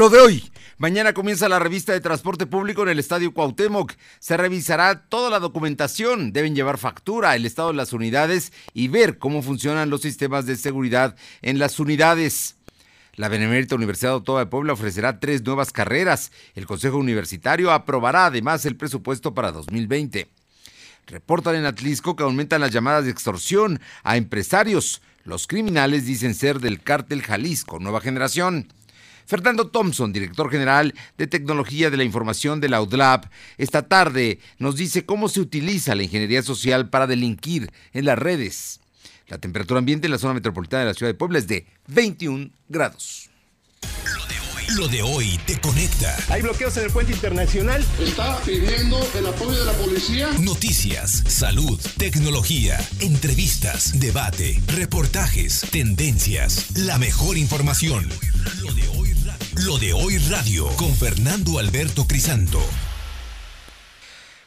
Lo de hoy. Mañana comienza la revista de transporte público en el Estadio Cuauhtémoc. Se revisará toda la documentación. Deben llevar factura, el estado de las unidades y ver cómo funcionan los sistemas de seguridad en las unidades. La Benemérita Universidad Autónoma de Puebla ofrecerá tres nuevas carreras. El Consejo Universitario aprobará además el presupuesto para 2020. Reportan en Atlisco que aumentan las llamadas de extorsión a empresarios. Los criminales dicen ser del cártel Jalisco, nueva generación. Fernando Thompson, director general de Tecnología de la Información de la UDLAB, esta tarde nos dice cómo se utiliza la ingeniería social para delinquir en las redes. La temperatura ambiente en la zona metropolitana de la ciudad de Puebla es de 21 grados. Lo de hoy te conecta. Hay bloqueos en el puente internacional. Está pidiendo el apoyo de la policía. Noticias, salud, tecnología, entrevistas, debate, reportajes, tendencias, la mejor información. Lo de hoy lo de hoy radio con Fernando Alberto Crisanto.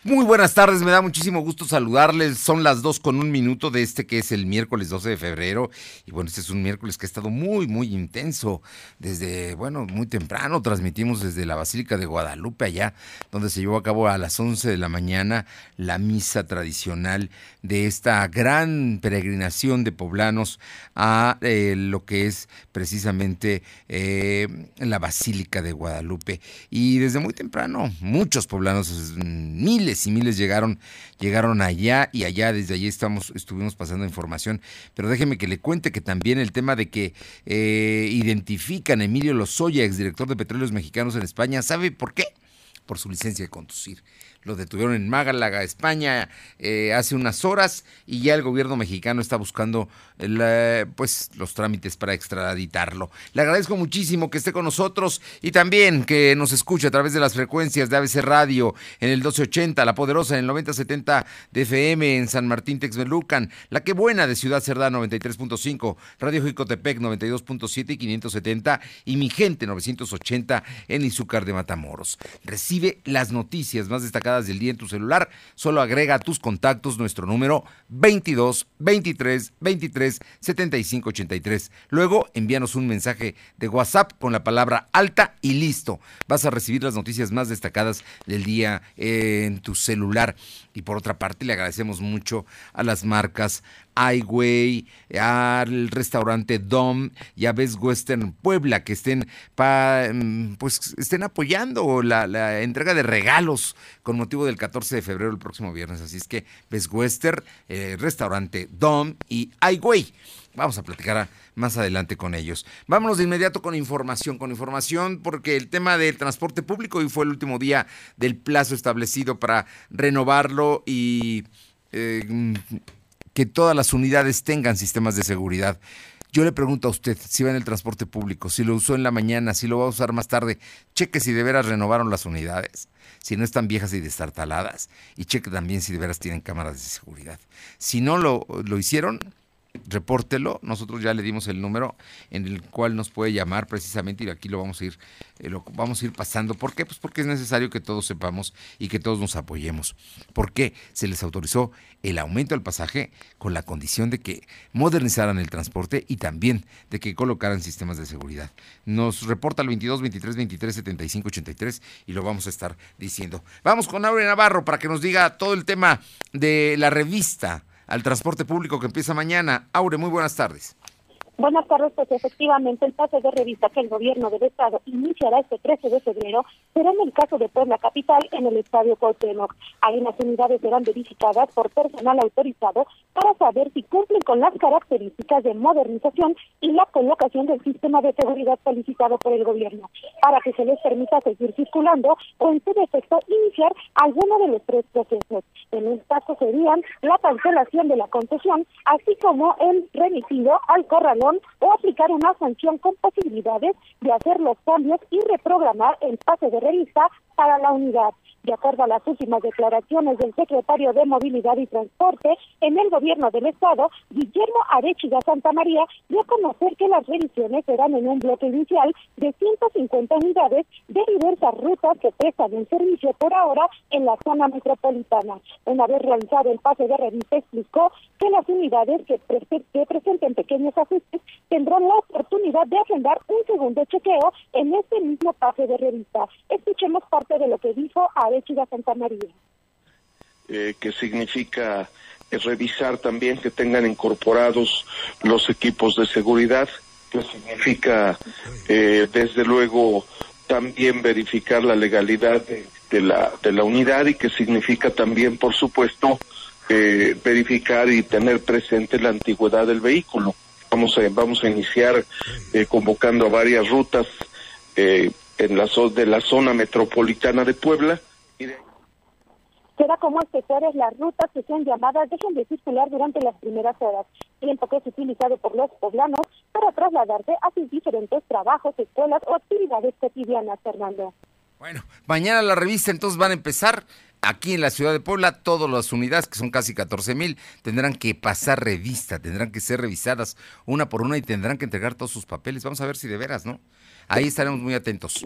Muy buenas tardes, me da muchísimo gusto saludarles. Son las dos con un minuto de este que es el miércoles 12 de febrero. Y bueno, este es un miércoles que ha estado muy, muy intenso. Desde, bueno, muy temprano transmitimos desde la Basílica de Guadalupe, allá, donde se llevó a cabo a las 11 de la mañana la misa tradicional de esta gran peregrinación de poblanos a eh, lo que es precisamente eh, la Basílica de Guadalupe. Y desde muy temprano, muchos poblanos, miles, y miles llegaron, llegaron allá y allá, desde allí estamos, estuvimos pasando información. Pero déjeme que le cuente que también el tema de que eh, identifican a Emilio Lozoya, exdirector de Petróleos Mexicanos en España, ¿sabe por qué? Por su licencia de conducir lo detuvieron en Málaga, España, eh, hace unas horas y ya el gobierno mexicano está buscando pues los trámites para extraditarlo. Le agradezco muchísimo que esté con nosotros y también que nos escuche a través de las frecuencias de ABC Radio en el 1280, La Poderosa en el 9070 de FM en San Martín Texmelucan, La Que Buena de Ciudad Cerdá 93.5, Radio Jicotepec 92.7 y 570 y Mi Gente 980 en Izúcar de Matamoros. Recibe las noticias más destacadas del día en tu celular, solo agrega a tus contactos nuestro número 22 23 23 75 83. Luego envíanos un mensaje de WhatsApp con la palabra alta y listo. Vas a recibir las noticias más destacadas del día en tu celular. Y por otra parte, le agradecemos mucho a las marcas Highway, al restaurante Dom y a Best Western Puebla que estén, mm, pues, estén apoyando la, entrega de regalos con motivo del 14 de febrero el próximo viernes. Así es que Best Western, eh, restaurante Dom y Highway. Vamos a platicar más adelante con ellos. Vámonos de inmediato con información, con información, porque el tema del transporte público hoy fue el último día del plazo establecido para renovarlo y eh, que todas las unidades tengan sistemas de seguridad. Yo le pregunto a usted, si va en el transporte público, si lo usó en la mañana, si lo va a usar más tarde, cheque si de veras renovaron las unidades, si no están viejas y destartaladas, y cheque también si de veras tienen cámaras de seguridad. Si no lo, lo hicieron, repórtelo. Nosotros ya le dimos el número en el cual nos puede llamar precisamente y aquí lo vamos a ir, eh, lo vamos a ir pasando. ¿Por qué? Pues porque es necesario que todos sepamos y que todos nos apoyemos. ¿Por qué? Se les autorizó el aumento del pasaje con la condición de que modernizaran el transporte y también de que colocaran sistemas de seguridad. Nos reporta el 22 23 23 75 83 y lo vamos a estar diciendo. Vamos con Aure Navarro para que nos diga todo el tema de la revista al transporte público que empieza mañana. Aure, muy buenas tardes. Buenas tardes, pues efectivamente el pase de revista que el gobierno del estado iniciará este 13 de febrero será en el caso de Puebla Capital en el Estadio Cuauhtémoc. Ahí las unidades serán verificadas por personal autorizado para saber si cumplen con las características de modernización y la colocación del sistema de seguridad solicitado por el gobierno, para que se les permita seguir circulando o en su defecto iniciar alguno de los tres procesos. En el caso serían la cancelación de la concesión, así como el remitido al corralón o aplicar una sanción con posibilidades de hacer los cambios y reprogramar el pase de revista para la unidad. De acuerdo a las últimas declaraciones del secretario de Movilidad y Transporte en el gobierno del estado, Guillermo Arechiga Santa María, dio a conocer que las revisiones serán en un bloque inicial de 150 unidades de diversas rutas que prestan el servicio por ahora en la zona metropolitana. Una vez realizado el pase de revista, explicó que las unidades que, que presenten pequeños ajustes tendrán la oportunidad de agendar un segundo chequeo en este mismo pase de revista. Escuchemos parte de lo que dijo Arechiga Santa María. Eh, que significa eh, revisar también que tengan incorporados los equipos de seguridad, que significa eh, desde luego también verificar la legalidad de, la, de la unidad y que significa también, por supuesto, verificar y tener presente la antigüedad del vehículo. Vamos a, vamos a iniciar convocando a varias rutas en la, de la zona metropolitana de Puebla. Será como especiales las rutas que sean llamadas dejen de circular durante las primeras horas, tiempo que es utilizado por los poblanos para trasladarse a sus diferentes trabajos, escuelas o actividades cotidianas, Fernando. Bueno, mañana la revista entonces van a empezar aquí en la ciudad de Puebla, todas las unidades, que son casi 14 mil, tendrán que pasar revista, tendrán que ser revisadas una por una y tendrán que entregar todos sus papeles. Vamos a ver si de veras, ¿no? Ahí estaremos muy atentos.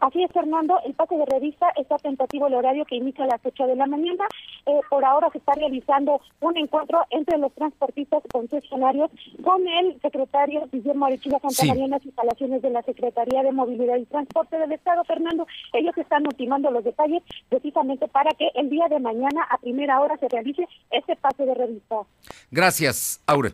Así es, Fernando. El pase de revista está tentativo el horario que inicia a las 8 de la mañana. Eh, por ahora se está realizando un encuentro entre los transportistas concesionarios con el secretario Guillermo Arechiga Santa María en las instalaciones de la Secretaría de Movilidad y Transporte del Estado, Fernando. Ellos están ultimando los detalles precisamente para que el día de mañana a primera hora se realice este pase de revista. Gracias, Aure.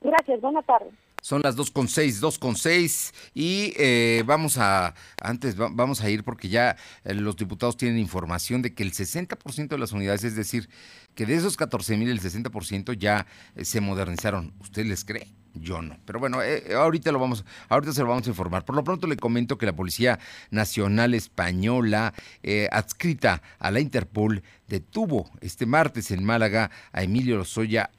Gracias, buenas tardes. Son las 2.6, 2.6 y eh, vamos a, antes vamos a ir porque ya eh, los diputados tienen información de que el 60% de las unidades, es decir, que de esos 14 mil el 60% ya eh, se modernizaron. ¿Usted les cree? Yo no. Pero bueno, ahorita lo vamos, ahorita se lo vamos a informar. Por lo pronto le comento que la Policía Nacional Española, adscrita a la Interpol, detuvo este martes en Málaga a Emilio Lozoya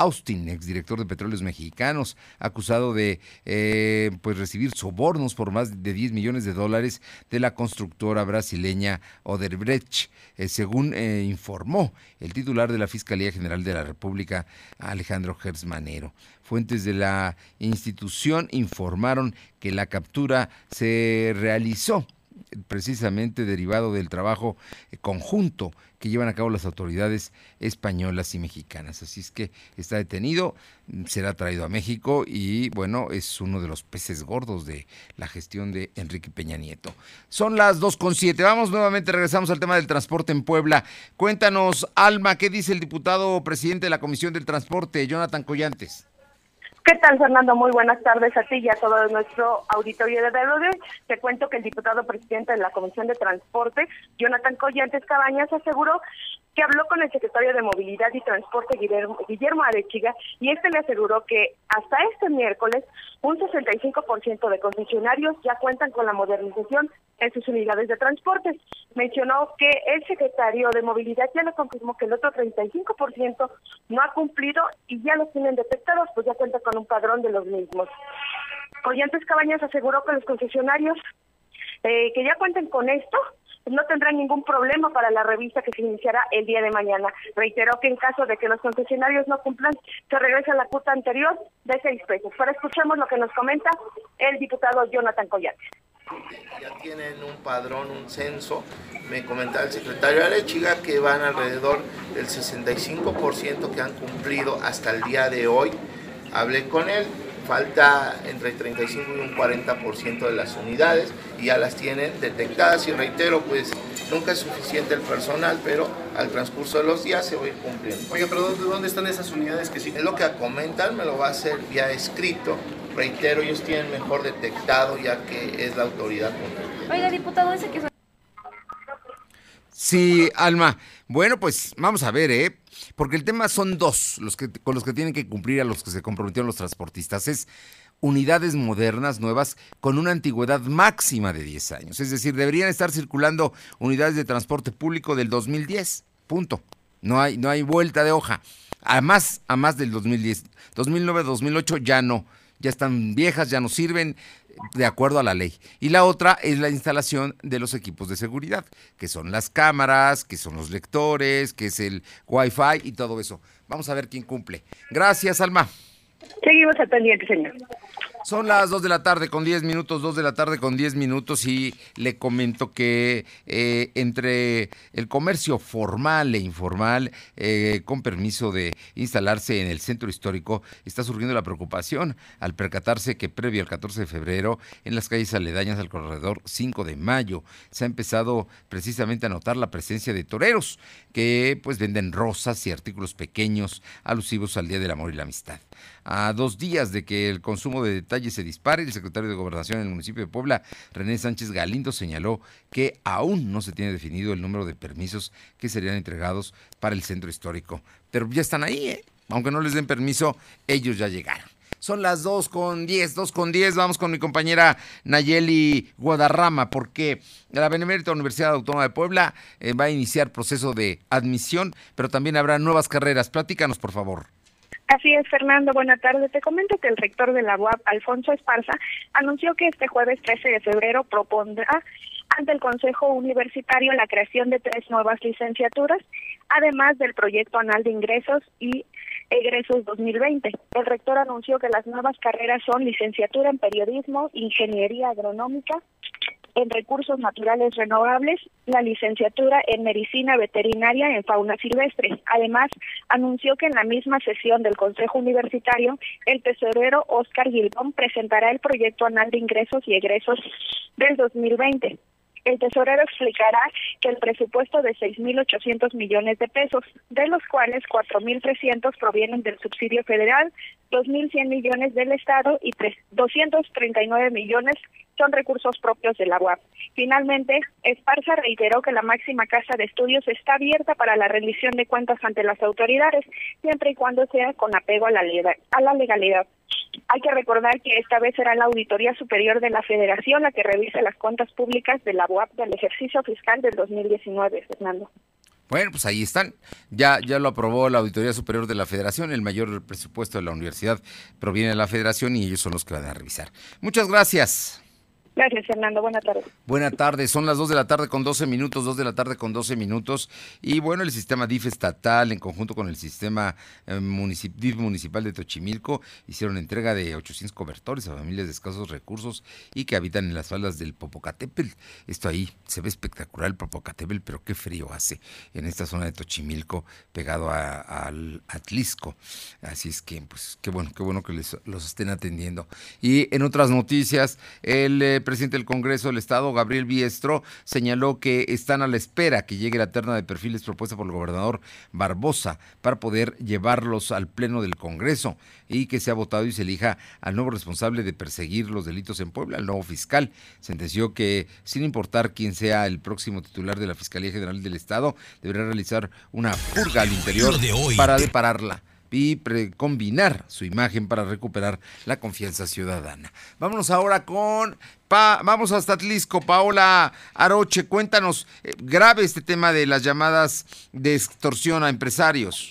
Austin, exdirector de Petróleos Mexicanos, acusado de eh, pues recibir sobornos por más de 10 millones de dólares de la constructora brasileña Oderbrecht, eh, según eh, informó el titular de la Fiscalía General de la República, Alejandro Gersmanero. Fuentes de la institución informaron que la captura se realizó precisamente derivado del trabajo conjunto que llevan a cabo las autoridades españolas y mexicanas. Así es que está detenido, será traído a México y bueno, es uno de los peces gordos de la gestión de Enrique Peña Nieto. Son las 2.7. Vamos nuevamente, regresamos al tema del transporte en Puebla. Cuéntanos, Alma, ¿qué dice el diputado presidente de la Comisión del Transporte, Jonathan Collantes? ¿Qué tal, Fernando? Muy buenas tardes a ti y a todo nuestro auditorio de Delode. Te cuento que el diputado presidente de la Comisión de Transporte, Jonathan Collantes Cabañas, aseguró que habló con el secretario de Movilidad y Transporte, Guillermo, Arechiga, y este le aseguró que hasta este miércoles un 65% de concesionarios ya cuentan con la modernización en sus unidades de transporte. Mencionó que el secretario de Movilidad ya le confirmó que el otro 35% no ha cumplido y ya los tienen detectados, pues ya cuenta con un padrón de los mismos. Collantes Cabañas aseguró que los concesionarios eh, que ya cuenten con esto no tendrán ningún problema para la revista que se iniciará el día de mañana. Reiteró que en caso de que los concesionarios no cumplan, se regresa la cuota anterior de seis pesos. Pero escuchemos lo que nos comenta el diputado Jonathan Collate. Ya tienen un padrón, un censo. Me comentaba el secretario Arechiga que van alrededor del 65% que han cumplido hasta el día de hoy. Hablé con él, falta entre el 35 y un 40% de las unidades y ya las tienen detectadas y reitero, pues nunca es suficiente el personal, pero al transcurso de los días se va a ir cumpliendo. Oye, pero ¿dónde están esas unidades que sí? Es lo que comentan, me lo va a hacer vía escrito. Reitero, ellos tienen mejor detectado ya que es la autoridad. Oiga, diputado, ese que Sí, Alma. Bueno, pues vamos a ver, ¿eh? Porque el tema son dos los que, con los que tienen que cumplir a los que se comprometieron los transportistas. Es unidades modernas, nuevas, con una antigüedad máxima de 10 años. Es decir, deberían estar circulando unidades de transporte público del 2010. Punto. No hay, no hay vuelta de hoja. A más, a más del 2010. 2009, 2008 ya no. Ya están viejas, ya no sirven. De acuerdo a la ley. Y la otra es la instalación de los equipos de seguridad, que son las cámaras, que son los lectores, que es el Wi-Fi y todo eso. Vamos a ver quién cumple. Gracias, Alma. Seguimos al señor. Son las 2 de la tarde con 10 minutos, 2 de la tarde con 10 minutos y le comento que eh, entre el comercio formal e informal, eh, con permiso de instalarse en el centro histórico, está surgiendo la preocupación al percatarse que previo al 14 de febrero, en las calles aledañas al corredor 5 de mayo, se ha empezado precisamente a notar la presencia de toreros que pues venden rosas y artículos pequeños alusivos al Día del Amor y la Amistad. A dos días de que el consumo de detalles se dispare, el secretario de Gobernación en el municipio de Puebla, René Sánchez Galindo, señaló que aún no se tiene definido el número de permisos que serían entregados para el centro histórico. Pero ya están ahí, ¿eh? aunque no les den permiso, ellos ya llegaron. Son las 2 con 10, 2 con 10. Vamos con mi compañera Nayeli Guadarrama, porque la Benemérita Universidad Autónoma de Puebla eh, va a iniciar proceso de admisión, pero también habrá nuevas carreras. Platícanos, por favor. Así es, Fernando. Buenas tardes. Te comento que el rector de la UAP, Alfonso Esparza, anunció que este jueves 13 de febrero propondrá ante el Consejo Universitario la creación de tres nuevas licenciaturas, además del proyecto anal de ingresos y egresos 2020. El rector anunció que las nuevas carreras son licenciatura en periodismo, ingeniería agronómica, en recursos naturales renovables, la licenciatura en medicina veterinaria en fauna silvestre. Además, anunció que en la misma sesión del Consejo Universitario, el tesorero Oscar Gilbón presentará el proyecto anal de ingresos y egresos del 2020. El tesorero explicará que el presupuesto de 6.800 millones de pesos, de los cuales 4.300 provienen del subsidio federal, 2.100 millones del Estado y 239 millones son recursos propios de la UAP. Finalmente, Esparza reiteró que la máxima casa de estudios está abierta para la rendición de cuentas ante las autoridades, siempre y cuando sea con apego a la legalidad. Hay que recordar que esta vez será la Auditoría Superior de la Federación la que revise las cuentas públicas de la UAP del ejercicio fiscal del 2019, Fernando. Bueno, pues ahí están. Ya, ya lo aprobó la Auditoría Superior de la Federación. El mayor presupuesto de la universidad proviene de la Federación y ellos son los que van a revisar. Muchas gracias. Gracias, Fernando. Buenas tardes. Buenas tardes. Son las 2 de la tarde con 12 minutos, 2 de la tarde con 12 minutos. Y bueno, el sistema DIF estatal, en conjunto con el sistema eh, DIF municipal de Tochimilco, hicieron entrega de 800 cobertores a familias de escasos recursos y que habitan en las faldas del Popocatépetl. Esto ahí se ve espectacular el Popocatépetl, pero qué frío hace en esta zona de Tochimilco, pegado al Atlisco. Así es que, pues, qué bueno, qué bueno que les, los estén atendiendo. Y en otras noticias, el eh, presidente del Congreso del Estado, Gabriel Biestro, señaló que están a la espera que llegue la terna de perfiles propuesta por el gobernador Barbosa para poder llevarlos al Pleno del Congreso y que sea votado y se elija al nuevo responsable de perseguir los delitos en Puebla, el nuevo fiscal. Sentenció que, sin importar quién sea el próximo titular de la Fiscalía General del Estado, deberá realizar una purga al interior para depararla y combinar su imagen para recuperar la confianza ciudadana. Vámonos ahora con vamos hasta Atlisco. Paola Aroche, cuéntanos, eh, grave este tema de las llamadas de extorsión a empresarios.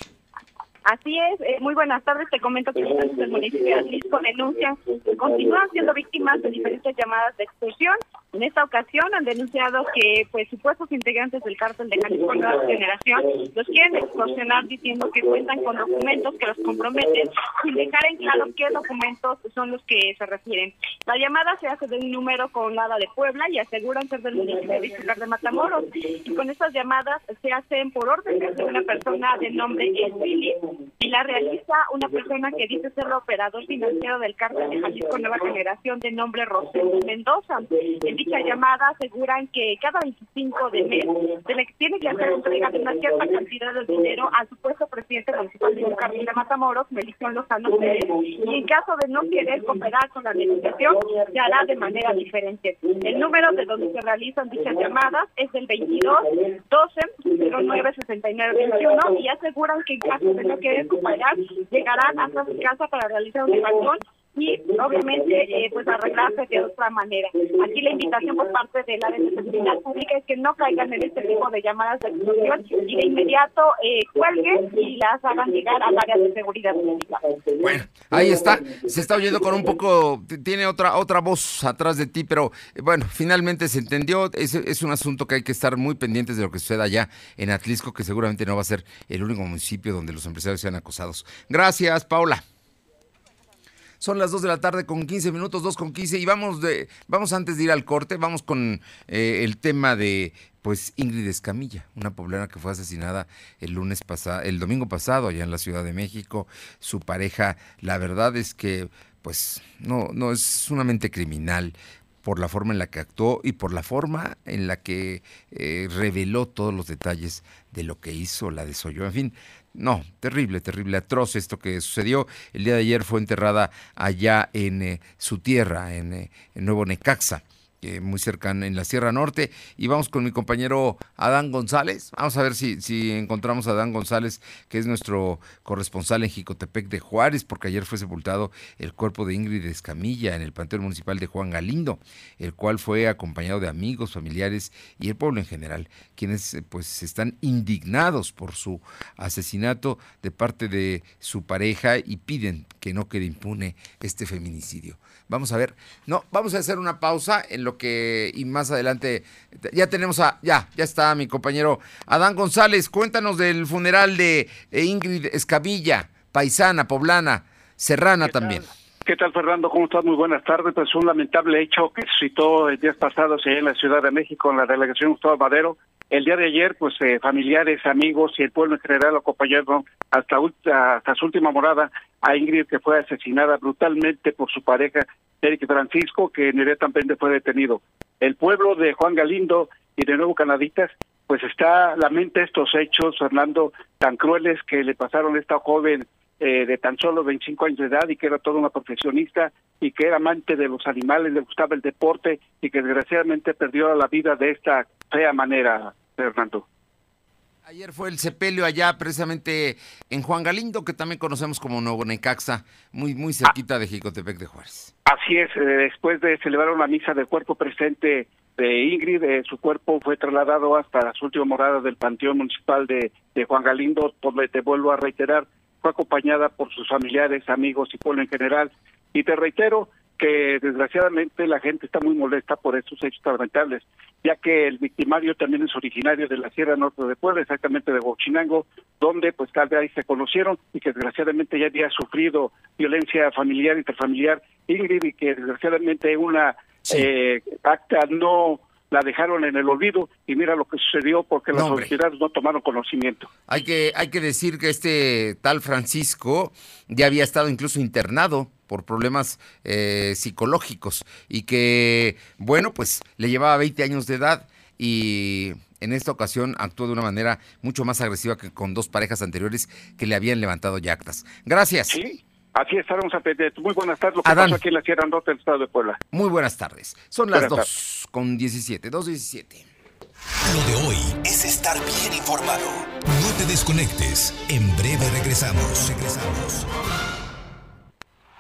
Así es, eh, muy buenas tardes. Te comento que los del municipio de Atlisco denuncian que continúan siendo víctimas de diferentes llamadas de extorsión. En esta ocasión han denunciado que pues supuestos integrantes del cártel de Jalisco Nueva Generación los quieren extorsionar diciendo que cuentan con documentos que los comprometen sin dejar en claro qué documentos son los que se refieren. La llamada se hace de un número con nada de Puebla y aseguran ser del municipio de de Matamoros. Y con estas llamadas se hacen por orden de una persona de nombre Elvili y la realiza una persona que dice ser el operador financiero del cártel de Jalisco Nueva Generación de nombre Rosendo Mendoza. En dicha llamada aseguran que cada 25 de mes se le tiene que hacer entrega de una cierta cantidad de dinero al supuesto presidente municipal de Carmen de Matamoros, Melición Lozano Pérez, y en caso de no querer cooperar con la negociación, se hará de manera diferente. El número de donde se realizan dichas llamadas es del 22 12 09 69 21 y aseguran que en caso de no querer cooperar, llegarán hasta su casa para realizar un evaluación y obviamente eh, pues arreglarse de otra manera. Aquí la invitación por parte de la pública es que no caigan en este tipo de llamadas de extorsión y de inmediato eh, cuelguen y las hagan llegar al área de seguridad pública. Bueno, ahí está. Se está oyendo con un poco, tiene otra otra voz atrás de ti, pero eh, bueno, finalmente se entendió. Es, es un asunto que hay que estar muy pendientes de lo que suceda allá en Atlisco, que seguramente no va a ser el único municipio donde los empresarios sean acosados. Gracias, Paula. Son las 2 de la tarde con 15 minutos, 2 con 15, y vamos, de, vamos antes de ir al corte, vamos con eh, el tema de pues Ingrid Escamilla, una poblana que fue asesinada el lunes pasado, el domingo pasado allá en la Ciudad de México. Su pareja, la verdad es que pues no, no es sumamente criminal por la forma en la que actuó y por la forma en la que eh, reveló todos los detalles de lo que hizo, la desoyó. En fin, no, terrible, terrible, atroz esto que sucedió. El día de ayer fue enterrada allá en eh, su tierra, en, eh, en Nuevo Necaxa. Muy cercana en la Sierra Norte. Y vamos con mi compañero Adán González. Vamos a ver si, encontramos a Adán González, que es nuestro corresponsal en Jicotepec de Juárez, porque ayer fue sepultado el cuerpo de Ingrid Escamilla en el Panteón Municipal de Juan Galindo, el cual fue acompañado de amigos, familiares y el pueblo en general, quienes pues están indignados por su asesinato de parte de su pareja y piden que no quede impune este feminicidio. Vamos a ver. No, vamos a hacer una pausa en lo que y más adelante ya tenemos a ya ya está mi compañero Adán González. Cuéntanos del funeral de Ingrid Escabilla, paisana, poblana, serrana también. ¿Qué tal, Fernando? ¿Cómo estás? Muy buenas tardes. Pues un lamentable hecho que suscitó el días pasados en la Ciudad de México, en la delegación Gustavo Madero. El día de ayer, pues eh, familiares, amigos y el pueblo en general acompañaron hasta, hasta su última morada a Ingrid, que fue asesinada brutalmente por su pareja, Eric Francisco, que inmediatamente fue detenido. El pueblo de Juan Galindo y de Nuevo Canaditas, pues está, lamenta estos hechos, Fernando, tan crueles que le pasaron a esta joven eh, de tan solo 25 años de edad y que era toda una profesionista y que era amante de los animales, le gustaba el deporte y que desgraciadamente perdió la vida de esta fea manera, Fernando. Ayer fue el sepelio allá precisamente en Juan Galindo, que también conocemos como Nuevo Necaxa, muy, muy cerquita de Jicotepec de Juárez. Así es, eh, después de celebrar una misa del cuerpo presente de Ingrid, eh, su cuerpo fue trasladado hasta su última morada del Panteón Municipal de, de Juan Galindo, donde te vuelvo a reiterar, fue acompañada por sus familiares, amigos y pueblo en general. Y te reitero, que desgraciadamente la gente está muy molesta por estos hechos lamentables, ya que el victimario también es originario de la Sierra Norte de Puebla, exactamente de Huachinango, donde pues tal vez ahí se conocieron y que desgraciadamente ya había sufrido violencia familiar, interfamiliar, Ingrid, y que desgraciadamente una eh, acta no la dejaron en el olvido y mira lo que sucedió porque las autoridades no tomaron conocimiento. Hay que, hay que decir que este tal Francisco ya había estado incluso internado por problemas eh, psicológicos y que, bueno, pues le llevaba 20 años de edad y en esta ocasión actuó de una manera mucho más agresiva que con dos parejas anteriores que le habían levantado yactas. Gracias. Sí. Así estaremos a Muy buenas tardes. Lo que Adán. aquí en la Sierra Norte del Estado de Puebla. Muy buenas tardes. Son las dos con 17, 2.17. Lo de hoy es estar bien informado. No te desconectes. En breve regresamos. Regresamos.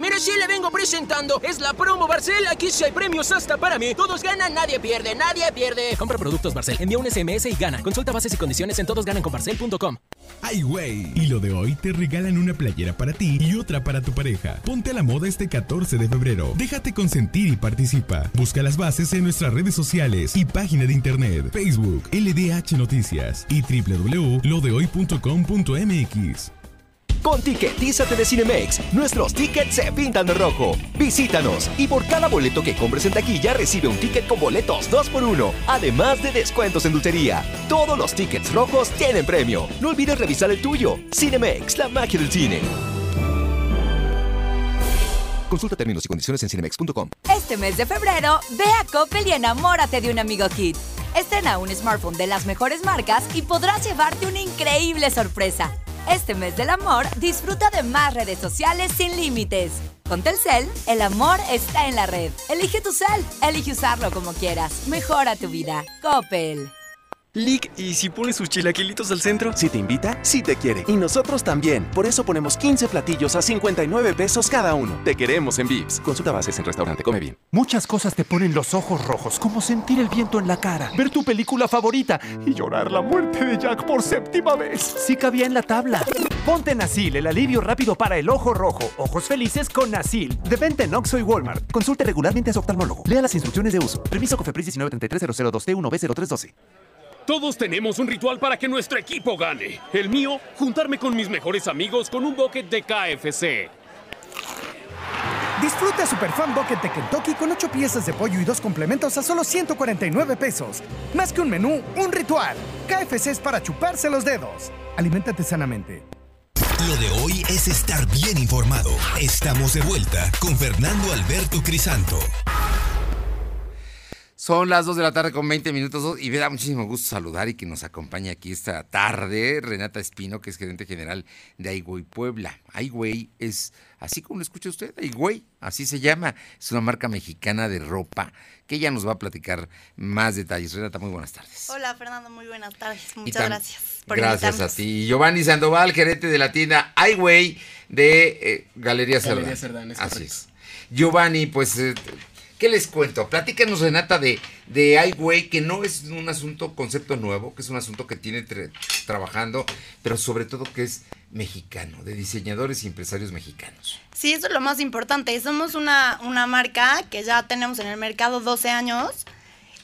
Mira, sí le vengo presentando. Es la promo Barcel. Aquí sí hay premios hasta para mí. Todos ganan, nadie pierde, nadie pierde. Compra productos Barcel, envía un SMS y gana. Consulta bases y condiciones en todosgananconbarcel.com. Ay, güey. Y lo de hoy te regalan una playera para ti y otra para tu pareja. Ponte a la moda este 14 de febrero. Déjate consentir y participa. Busca las bases en nuestras redes sociales y página de internet, Facebook, LDH Noticias y www.lodehoy.com.mx. Con Ticketízate de Cinemex, nuestros tickets se pintan de rojo. Visítanos y por cada boleto que compres en taquilla recibe un ticket con boletos 2x1, además de descuentos en dulcería. Todos los tickets rojos tienen premio. No olvides revisar el tuyo. Cinemex, la magia del cine. Consulta términos y condiciones en cinemex.com. Este mes de febrero, ve a Coppel y enamórate de un amigo Kit. Estrena un smartphone de las mejores marcas y podrás llevarte una increíble sorpresa. Este mes del amor, disfruta de más redes sociales sin límites. Con Telcel, el amor está en la red. Elige tu cel, elige usarlo como quieras. Mejora tu vida. Coppel. Lick, ¿y si pones sus chilaquilitos al centro? Si te invita, sí te quiere. Y nosotros también. Por eso ponemos 15 platillos a 59 pesos cada uno. Te queremos en Vips. Consulta bases en restaurante Come Bien. Muchas cosas te ponen los ojos rojos, como sentir el viento en la cara, ver tu película favorita y llorar la muerte de Jack por séptima vez. Sí cabía en la tabla. Ponte Nasil, el alivio rápido para el ojo rojo. Ojos felices con Nasil. De venta en Oxxo y Walmart. Consulte regularmente a su oftalmólogo. Lea las instrucciones de uso. Permiso COFEPRIS 1933002T1B0312. Todos tenemos un ritual para que nuestro equipo gane. El mío, juntarme con mis mejores amigos con un bucket de KFC. Disfruta Super Fan Bucket de Kentucky con 8 piezas de pollo y dos complementos a solo 149 pesos. Más que un menú, un ritual. KFC es para chuparse los dedos. Aliméntate sanamente. Lo de hoy es estar bien informado. Estamos de vuelta con Fernando Alberto Crisanto. Son las 2 de la tarde con 20 minutos y me da muchísimo gusto saludar y que nos acompañe aquí esta tarde Renata Espino, que es gerente general de Aigüey Puebla. Aigüey es, así como lo escucha usted, Aigüey, así se llama. Es una marca mexicana de ropa que ella nos va a platicar más detalles. Renata, muy buenas tardes. Hola Fernando, muy buenas tardes. Muchas gracias por Gracias a ti. Giovanni Sandoval, gerente de la tienda Aigüey de eh, Galería Cerdán. Galería Cerdán, es Así correcto. es. Giovanni, pues... eh, ¿Qué les cuento? Platícanos, Renata, de, de Ai Weiwei, que no es un asunto, concepto nuevo, que es un asunto que tiene trabajando, pero sobre todo que es mexicano, de diseñadores y empresarios mexicanos. Sí, eso es lo más importante. Somos una, una marca que ya tenemos en el mercado 12 años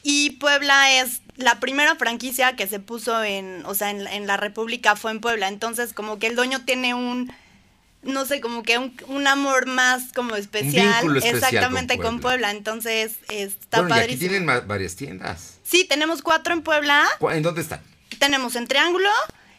y Puebla es la primera franquicia que se puso en, o sea, en la República fue en Puebla. Entonces, como que el dueño tiene un, no sé, como que un, un amor más como especial. vínculo especial con exactamente con Puebla. Puebla. Entonces, está bueno, y aquí padrísimo. tienen varias tiendas. Sí, tenemos cuatro en Puebla. ¿Cu- ¿En dónde están? Tenemos en Triángulo,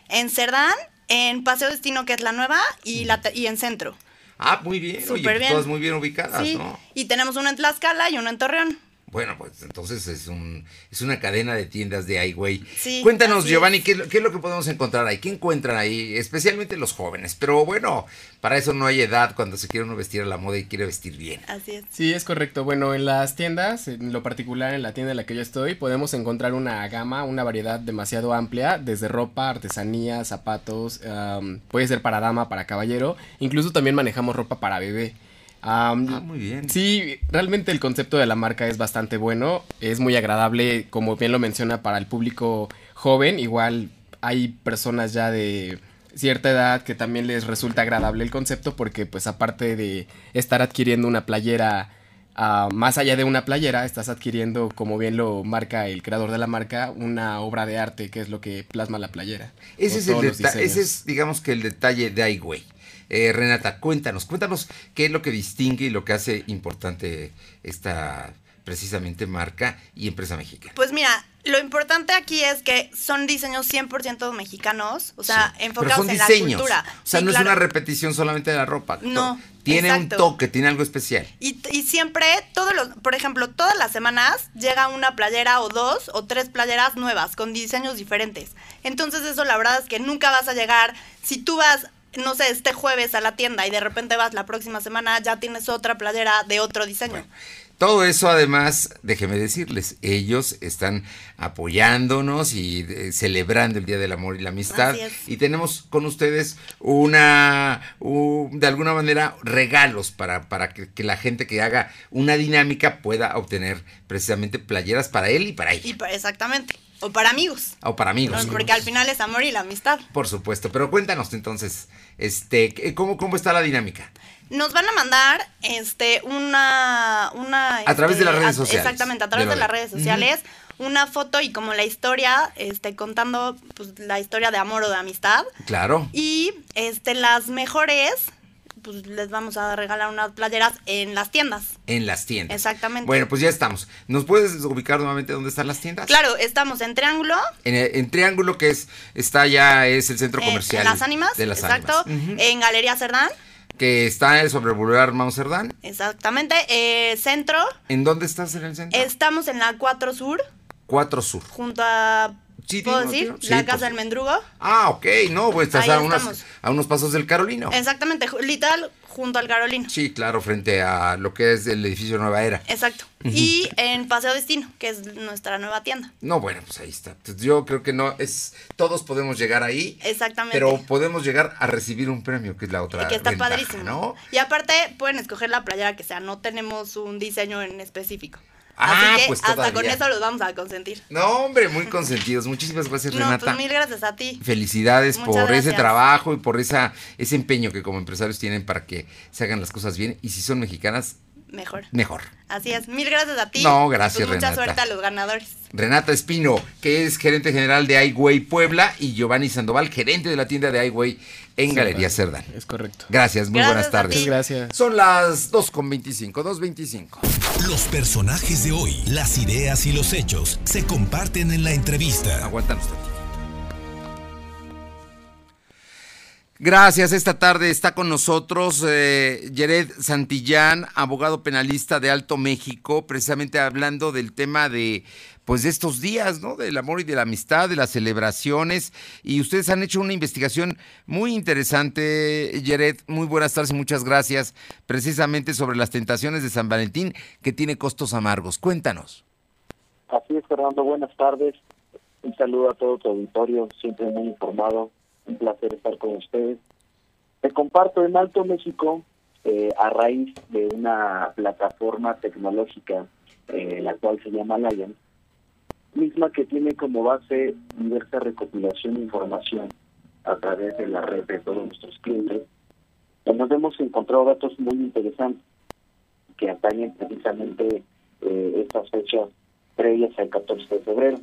en Cerdán, en Paseo Destino, que es la nueva, y, la, y en Centro. Ah, muy bien, Súper oye, bien. todas muy bien ubicadas, Sí, ¿no? y tenemos uno en Tlaxcala y uno en Torreón. Bueno, pues entonces es un es una cadena de tiendas de Weiwei. Sí, Cuéntanos, Giovanni, ¿qué, es lo- qué es lo que podemos encontrar ahí? ¿Qué encuentran ahí? Especialmente los jóvenes. Pero bueno, para eso no hay edad cuando se quiere uno vestir a la moda y quiere vestir bien. Así es. Sí, es correcto. Bueno, en las tiendas, en lo particular en la tienda en la que yo estoy, podemos encontrar una gama, una variedad demasiado amplia, desde ropa, artesanía, zapatos, am, puede ser para dama, para caballero, incluso también manejamos ropa para bebé. Ah, muy bien. Sí, realmente el concepto de la marca es bastante bueno, es muy agradable, como bien lo menciona, para el público joven, igual hay personas ya de cierta edad que también les resulta agradable el concepto porque pues aparte de estar adquiriendo una playera, ah, más allá de una playera, estás adquiriendo, como bien lo marca el creador de la marca, una obra de arte que es lo que plasma la playera. Ese es, el ese es, digamos que el detalle de Ai Weiwei. Eh, Renata, cuéntanos, cuéntanos qué es lo que distingue y lo que hace importante esta precisamente marca y empresa mexicana. Pues mira, lo importante aquí es que son diseños 100% mexicanos, o sea, enfocados en diseños. la cultura. O sea, Sí, no claro. es una repetición solamente de la ropa. No, Tiene exacto. un toque, tiene algo especial. Y, y siempre, todos los, por ejemplo, todas las semanas llega una playera o dos o tres playeras nuevas con diseños diferentes. Entonces eso la verdad es que nunca vas a llegar, si tú vas, no sé, este jueves a la tienda y de repente vas la próxima semana, ya tienes otra playera de otro diseño. Todo eso además, déjeme decirles, ellos están apoyándonos y eh, celebrando el Día del Amor y la Amistad. Y tenemos con ustedes una, de alguna manera, regalos para, para que, que la gente que haga una dinámica pueda obtener precisamente playeras para él y para ella. Y exactamente. O para amigos. O para amigos. Porque al final es amor y la amistad. Por supuesto. Pero cuéntanos entonces, este, ¿qué- ¿cómo, cómo está la dinámica? Nos van a mandar este una una A través de este, las redes a- sociales. Exactamente, a través De las de- redes sociales, una foto y como la historia este contando pues la historia de amor o de amistad Claro. y este las mejores pues les vamos a regalar unas playeras en las tiendas. En las tiendas. Exactamente. Bueno, pues ya estamos. ¿Nos puedes ubicar nuevamente dónde están las tiendas? Claro, estamos en Triángulo, En, en Triángulo, que es está ya es el centro comercial. en Las Ánimas, de las exacto, Ánimas. Ujú. en Galería Cerdán Que está sobre el Boulevard Mao Cerdán. Exactamente. Eh, centro. ¿En dónde estás en el centro? Estamos en la 4 Sur. 4 Sur. Junto a Sí, ¿Puedo decir? Sí, la pues. Casa del Mendrugo. Ah, ok, no, pues estás Ahí a, unos, estamos. a unos pasos del Carolino. Exactamente, literal, junto al Carolino. Sí, claro, frente a lo que es el edificio Nueva Era. Exacto. Y en Paseo Destino, que es nuestra nueva tienda. No, bueno, pues ahí está. Entonces, yo creo que no es todos podemos llegar ahí, Exactamente. pero podemos llegar a recibir un premio, que es la otra que está ventaja, padrísimo. ¿no? Y aparte, pueden escoger la playera que sea, no tenemos un diseño en específico. Ah, Así que pues hasta todavía. con eso los vamos a consentir. No, hombre, muy consentidos. Muchísimas gracias, No, Renata. pues mil gracias a ti. Felicidades Muchas por ese trabajo y por esa ese empeño que como empresarios tienen para que se hagan las cosas bien. Y si son mexicanas, Mejor. mejor. Así es. Mil gracias a ti. No, gracias, Pues mucha Renata. suerte a los ganadores. Renata Espino, que es gerente general de iWay Puebla, y Giovanni Sandoval, gerente de la tienda de iWay en Sí, Galería. Cerdán. Es correcto. Gracias, muy Gracias buenas tardes. gracias. Son las 2.25, 2.25. Los personajes de hoy, las ideas y los hechos se comparten en la entrevista. Aguántanos Gracias. Esta tarde está con nosotros eh, Yered Santillán, abogado penalista de Alto México, precisamente hablando del tema de pues de estos días, ¿no? Del amor y de la amistad, de las celebraciones. Y ustedes han hecho una investigación muy interesante, Yered. Muy buenas tardes y muchas gracias. Precisamente sobre las tentaciones de San Valentín, que tiene costos amargos. Cuéntanos. Así es, Fernando. Buenas tardes. Un saludo a todo tu auditorio, siempre muy informado. Un placer estar con ustedes. Te comparto en Alto México, eh, a raíz de una plataforma tecnológica, eh, la cual se llama Lion, misma que tiene como base diversa recopilación de información a través de la red de todos nuestros clientes, donde nos hemos encontrado datos muy interesantes que atañen precisamente eh, estas fechas previas al 14 de febrero.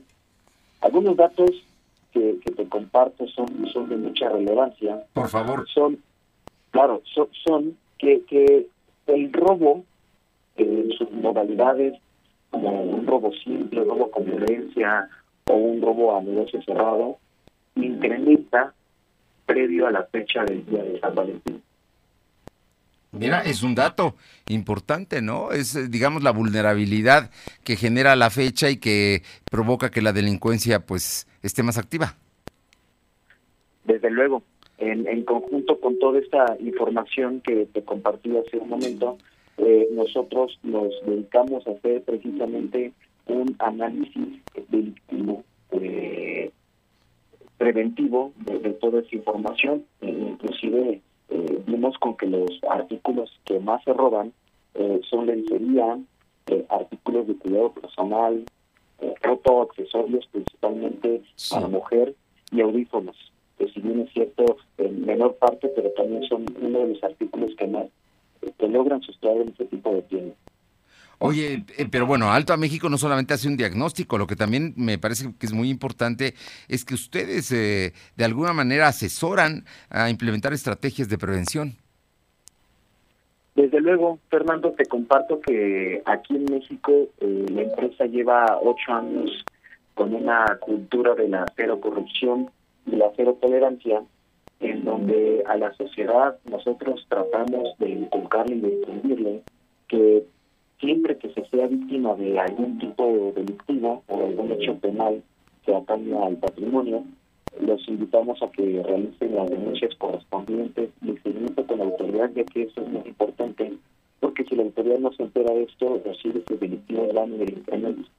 Algunos datos que, que te comparto son, son de mucha relevancia. Por favor. Son, claro, son, son que, que el robo eh, en sus modalidades, como un robo simple, robo con violencia o un robo a negocio cerrado, incrementa previo a la fecha del día de San Valentín. Mira, es un dato importante, ¿no? Es, eh, digamos, la vulnerabilidad que genera la fecha y que provoca que la delincuencia, pues, esté más activa. Desde luego, en, en conjunto con toda esta información que te compartí hace un momento, eh, nosotros nos dedicamos a hacer precisamente un análisis delictivo eh, preventivo de, de toda esa información. E inclusive eh, vimos con que los artículos que más se roban eh, son lencería, eh, artículos de cuidado personal, eh, ropa o accesorios principalmente a la mujer y audífonos que si bien es cierto en menor parte, pero también son uno de los artículos que más eh, que logran sustraer en este tipo de tiendas. Oye, eh, pero bueno, Alto a México no solamente hace un diagnóstico, lo que también me parece que es muy importante es que ustedes eh, de alguna manera asesoran a implementar estrategias de prevención. Desde luego, Fernando, te comparto que aquí en México eh, la empresa lleva ocho años con una cultura de la cero corrupción y la cero tolerancia, en donde a la sociedad nosotros tratamos de inculcarle y de infundirle que siempre que se sea víctima de algún tipo delictivo o algún hecho penal que atañe al patrimonio, los invitamos a que realicen las denuncias correspondientes y el seguimiento con la autoridad, ya que eso es muy importante, porque si la autoridad no se entera de esto, recibe ese delictivo van incremento.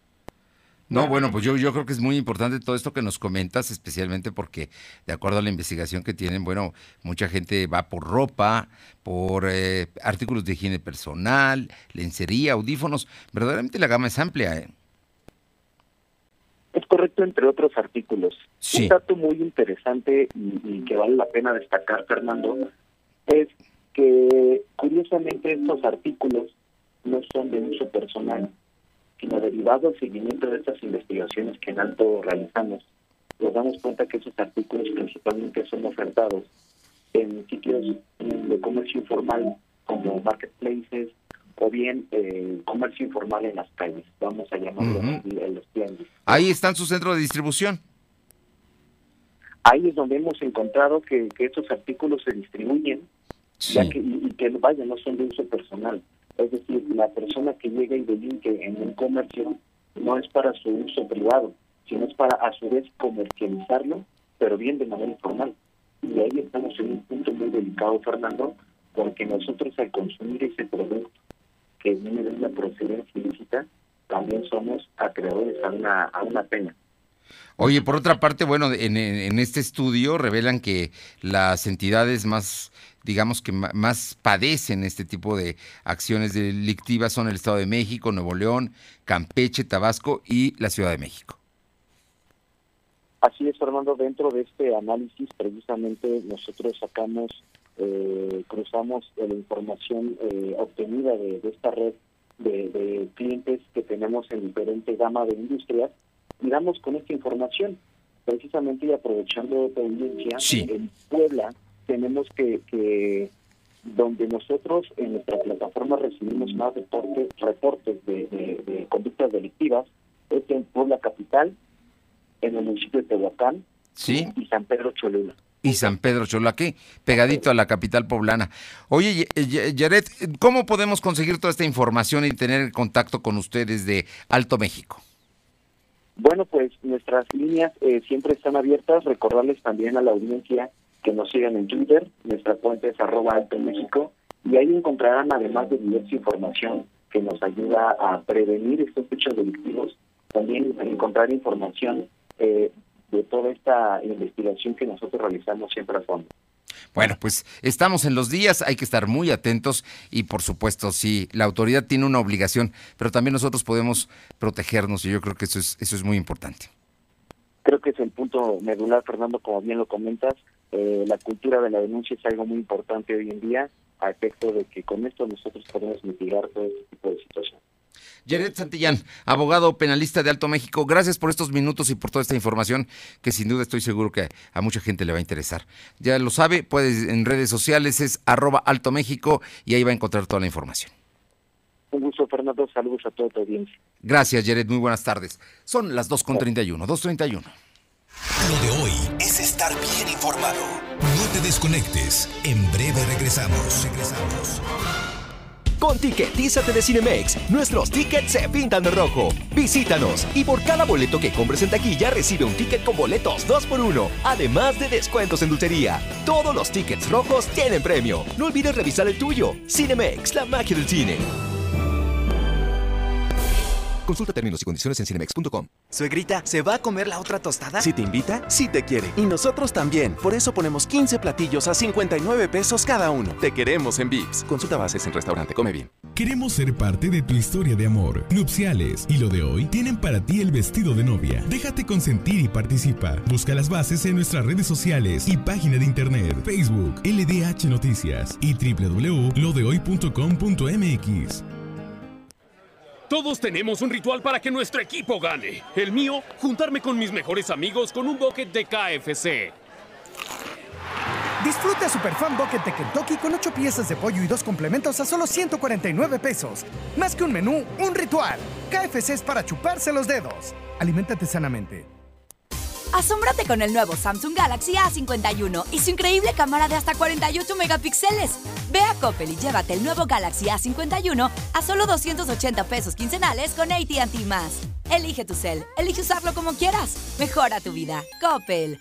No, bueno, pues yo, yo creo que es muy importante todo esto que nos comentas, especialmente porque de acuerdo a la investigación que tienen, bueno, mucha gente va por ropa, por eh, artículos de higiene personal, lencería, audífonos. Verdaderamente la gama es amplia. ¿eh? Es correcto, entre otros artículos. Sí. Un dato muy interesante y, y que vale la pena destacar, Fernando, es que curiosamente estos artículos no son de uso personal, sino derivado del seguimiento de estas investigaciones que en alto realizamos. Nos damos cuenta que esos artículos principalmente son ofertados en sitios de comercio informal como marketplaces o bien eh, comercio informal en las calles, vamos a llamarlo en los tianguis. Ahí están sus centros de distribución. Ahí es donde hemos encontrado que, que estos artículos se distribuyen ya que, y, que vaya, no son de uso personal. Es decir, la persona que llega y delinque en un comercio no es para su uso privado, sino es para a su vez comercializarlo, pero bien de manera informal. Y ahí estamos en un punto muy delicado, Fernando, porque nosotros al consumir ese producto que viene de una procedencia ilícita, también somos acreedores a una, a una pena. Oye, por otra parte, bueno, en, en, este estudio revelan que las entidades más, digamos que más padecen este tipo de acciones delictivas son el Estado de México, Nuevo León, Campeche, Tabasco y la Ciudad de México. Así es, Fernando, dentro de este análisis precisamente nosotros sacamos, eh, cruzamos la información eh, obtenida de, esta red de, clientes que tenemos en diferente gama de industrias y damos con esta información. Precisamente y aprovechando la audiencia, en Puebla tenemos que, que donde nosotros en nuestra plataforma recibimos más reportes, reportes de, de conductas delictivas, es en Puebla Capital, en el municipio de Tehuacán ¿Sí? y San Pedro Cholula. Y San Pedro Cholula, aquí, pegadito a la capital poblana. Oye, Yaret, ¿cómo podemos conseguir toda esta información y tener contacto con ustedes de Alto México? Bueno, pues nuestras líneas eh, siempre están abiertas. Recordarles también a la audiencia que nos sigan en Twitter. Nuestra cuenta es arroba Alto México. Y ahí encontrarán, además de diversa información que nos ayuda a prevenir estos hechos delictivos, también encontrar información eh, de toda esta investigación que nosotros realizamos siempre a fondo. Bueno, pues estamos en los días, hay que estar muy atentos y por supuesto, sí, la autoridad tiene una obligación, pero también nosotros podemos protegernos y yo creo que eso es, eso es muy importante. Creo que es el punto medular, Fernando, como bien lo comentas, eh, la cultura de la denuncia es algo muy importante hoy en día, a efecto de que con esto nosotros podemos mitigar todo este tipo de situaciones. Jared Santillán, abogado penalista de Alto México, gracias por estos minutos y por toda esta información que sin duda estoy seguro que a mucha gente le va a interesar. Ya lo sabe, puedes en redes sociales es arroba Alto México y ahí va a encontrar toda la información. Un gusto, Fernando. Saludos a toda tu audiencia. Gracias, Jared. Muy buenas tardes. Son las 2.31, 2.31. Lo de hoy es estar bien informado. No te desconectes. En breve regresamos. Regresamos. Con Ticketízate de Cinemex, nuestros tickets se pintan de rojo. Visítanos y por cada boleto que compres en taquilla recibe un ticket con boletos 2x1, además de descuentos en dulcería. Todos los tickets rojos tienen premio. No olvides revisar el tuyo. Cinemex, la magia del cine. Consulta términos y condiciones en cinemex.com. Suegrita, ¿se va a comer la otra tostada? Si te invita, sí te quiere. Y nosotros también. Por eso ponemos 15 platillos a 59 pesos cada uno. Te queremos en Vips. Consulta bases en restaurante. Come bien. Queremos ser parte de tu historia de amor, nupciales y lo de hoy tienen para ti el vestido de novia. Déjate consentir y participa. Busca las bases en nuestras redes sociales y página de internet, Facebook, LDH Noticias y www.lodehoy.com.mx. Todos tenemos un ritual para que nuestro equipo gane. El mío, juntarme con mis mejores amigos con un bucket de KFC. Disfruta Superfan Bucket de Kentucky con 8 piezas de pollo y dos complementos a solo 149 pesos. Más que un menú, un ritual. KFC es para chuparse los dedos. Aliméntate sanamente. Asómbrate con el nuevo Samsung Galaxy A51 y su increíble cámara de hasta 48 megapíxeles. Ve a Coppel y llévate el nuevo Galaxy A51 a solo 280 pesos quincenales con AT&T más. Elige tu cel, elige usarlo como quieras. Mejora tu vida. Coppel.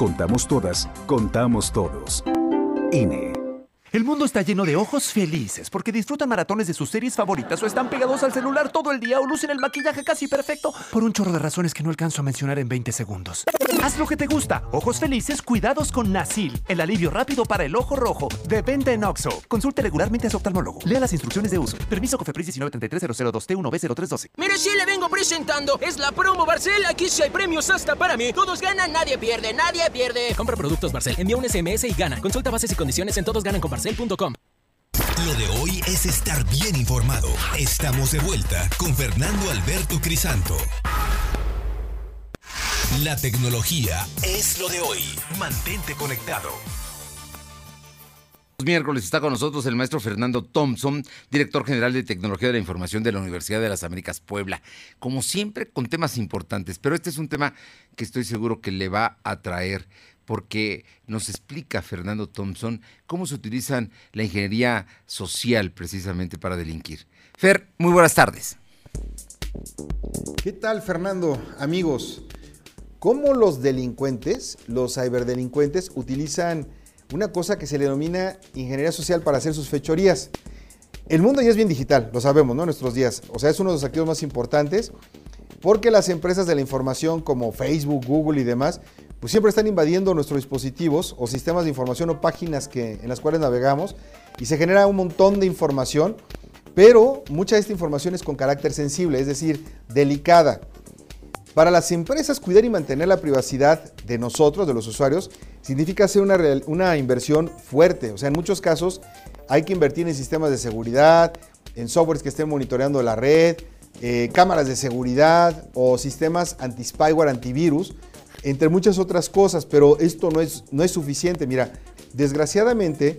Contamos todas, contamos todos. INE. El mundo está lleno de ojos felices porque disfrutan maratones de sus series favoritas o están pegados al celular todo el día o lucen el maquillaje casi perfecto por un chorro de razones que no alcanzo a mencionar en 20 segundos. Haz lo que te gusta. Ojos felices, cuidados con Nasil, el alivio rápido para el ojo rojo. De venta en Oxo. Consulte regularmente a su oftalmólogo. Lea las instrucciones de uso. Permiso COFEPRIS 1933002 t 1 b 0312 Mire, sí le vengo presentando. Es la promo Barcel. Aquí sí hay premios hasta para mí. Todos ganan, nadie pierde, nadie pierde. Compra productos Barcel. Envía un SMS y gana. Consulta bases y condiciones en todosgananconbarcel.com. Lo de hoy es estar bien informado. Estamos de vuelta con Fernando Alberto Crisanto. La tecnología es lo de hoy. Mantente conectado. Miércoles está con nosotros el maestro Fernando Thompson, director general de Tecnología de la Información de la Universidad de las Américas Puebla. Como siempre, con temas importantes, pero este es un tema que estoy seguro que le va a traer porque nos explica Fernando Thompson cómo se utilizan la ingeniería social precisamente para delinquir. Fer, muy buenas tardes. ¿Qué tal, Fernando? Amigos, ¿cómo los delincuentes, los ciberdelincuentes, utilizan una cosa que se le denomina ingeniería social para hacer sus fechorías? El mundo ya es bien digital, lo sabemos, ¿no? En nuestros días. O sea, es uno de los activos más importantes porque las empresas de la información como Facebook, Google y demás, pues siempre están invadiendo nuestros dispositivos o sistemas de información o páginas que, en las cuales navegamos y se genera un montón de información, pero mucha de esta información es con carácter sensible, es decir, delicada. Para las empresas, cuidar y mantener la privacidad de nosotros, de los usuarios, significa hacer una, una inversión fuerte. O sea, en muchos casos hay que invertir en sistemas de seguridad, en softwares que estén monitoreando la red, eh, cámaras de seguridad o sistemas anti-spyware, antivirus, entre muchas otras cosas, pero esto no es, no es suficiente. Mira, desgraciadamente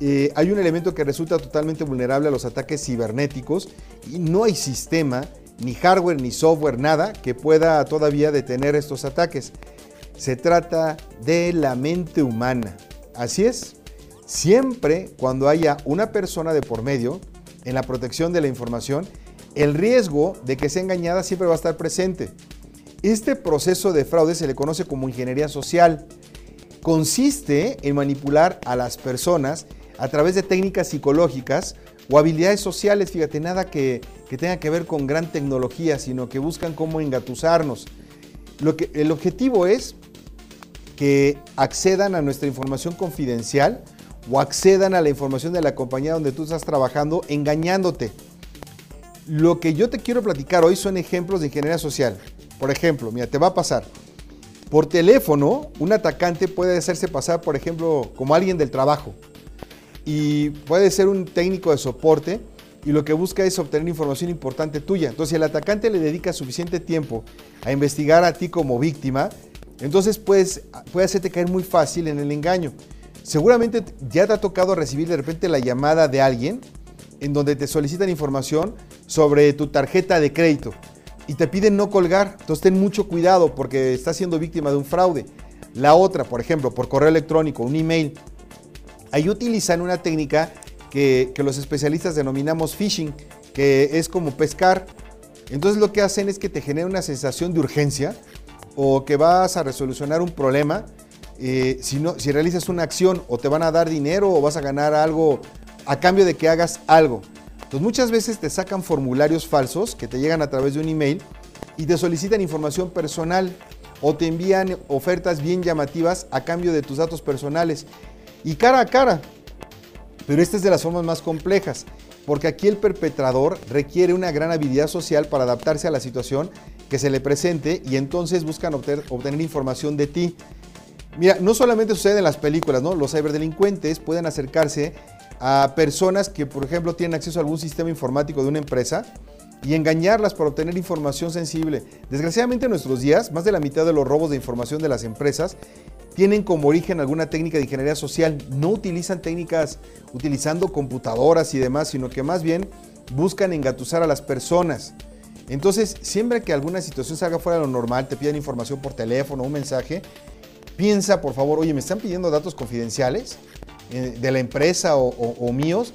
eh, hay un elemento que resulta totalmente vulnerable a los ataques cibernéticos y no hay sistema, ni hardware, ni software, nada que pueda todavía detener estos ataques. Se trata de la mente humana. Así es, siempre cuando haya una persona de por medio en la protección de la información, el riesgo de que sea engañada siempre va a estar presente. Este proceso de fraude se le conoce como ingeniería social. Consiste en manipular a las personas a través de técnicas psicológicas o habilidades sociales, fíjate, nada que, tenga que ver con gran tecnología, sino que buscan cómo engatusarnos. Lo que, el objetivo es que accedan a nuestra información confidencial o accedan a la información de la compañía donde tú estás trabajando engañándote. Lo que yo te quiero platicar hoy son ejemplos de ingeniería social. Por ejemplo, mira, te va a pasar. Por teléfono, un atacante puede hacerse pasar, por ejemplo, como alguien del trabajo. Y puede ser un técnico de soporte y lo que busca es obtener información importante tuya. Entonces, si el atacante le dedica suficiente tiempo a investigar a ti como víctima, entonces puede hacerte caer muy fácil en el engaño. Seguramente ya te ha tocado recibir de repente la llamada de alguien en donde te solicitan información sobre tu tarjeta de crédito y te piden no colgar. Entonces ten mucho cuidado porque estás siendo víctima de un fraude. La otra, por ejemplo, por correo electrónico, un email. Ahí utilizan una técnica que, los especialistas denominamos phishing, que es como pescar. Entonces lo que hacen es que te genera una sensación de urgencia o que vas a resolucionar un problema. Eh, si, si realizas una acción o te van a dar dinero o vas a ganar algo a cambio de que hagas algo. Entonces muchas veces te sacan formularios falsos que te llegan a través de un email y te solicitan información personal o te envían ofertas bien llamativas a cambio de tus datos personales y cara a cara. Pero esta es de las formas más complejas, porque aquí el perpetrador requiere una gran habilidad social para adaptarse a la situación que se le presente y entonces buscan obtener, información de ti. Mira, no solamente sucede en las películas, ¿no? Los ciberdelincuentes pueden acercarse a personas que, por ejemplo, tienen acceso a algún sistema informático de una empresa y engañarlas para obtener información sensible. Desgraciadamente en nuestros días, más de la mitad de los robos de información de las empresas tienen como origen alguna técnica de ingeniería social. No utilizan técnicas utilizando computadoras y demás, sino que más bien buscan engatusar a las personas. Entonces, siempre que alguna situación salga fuera de lo normal, te piden información por teléfono, un mensaje, piensa por favor, oye, me están pidiendo datos confidenciales. Eh, de la empresa o, míos,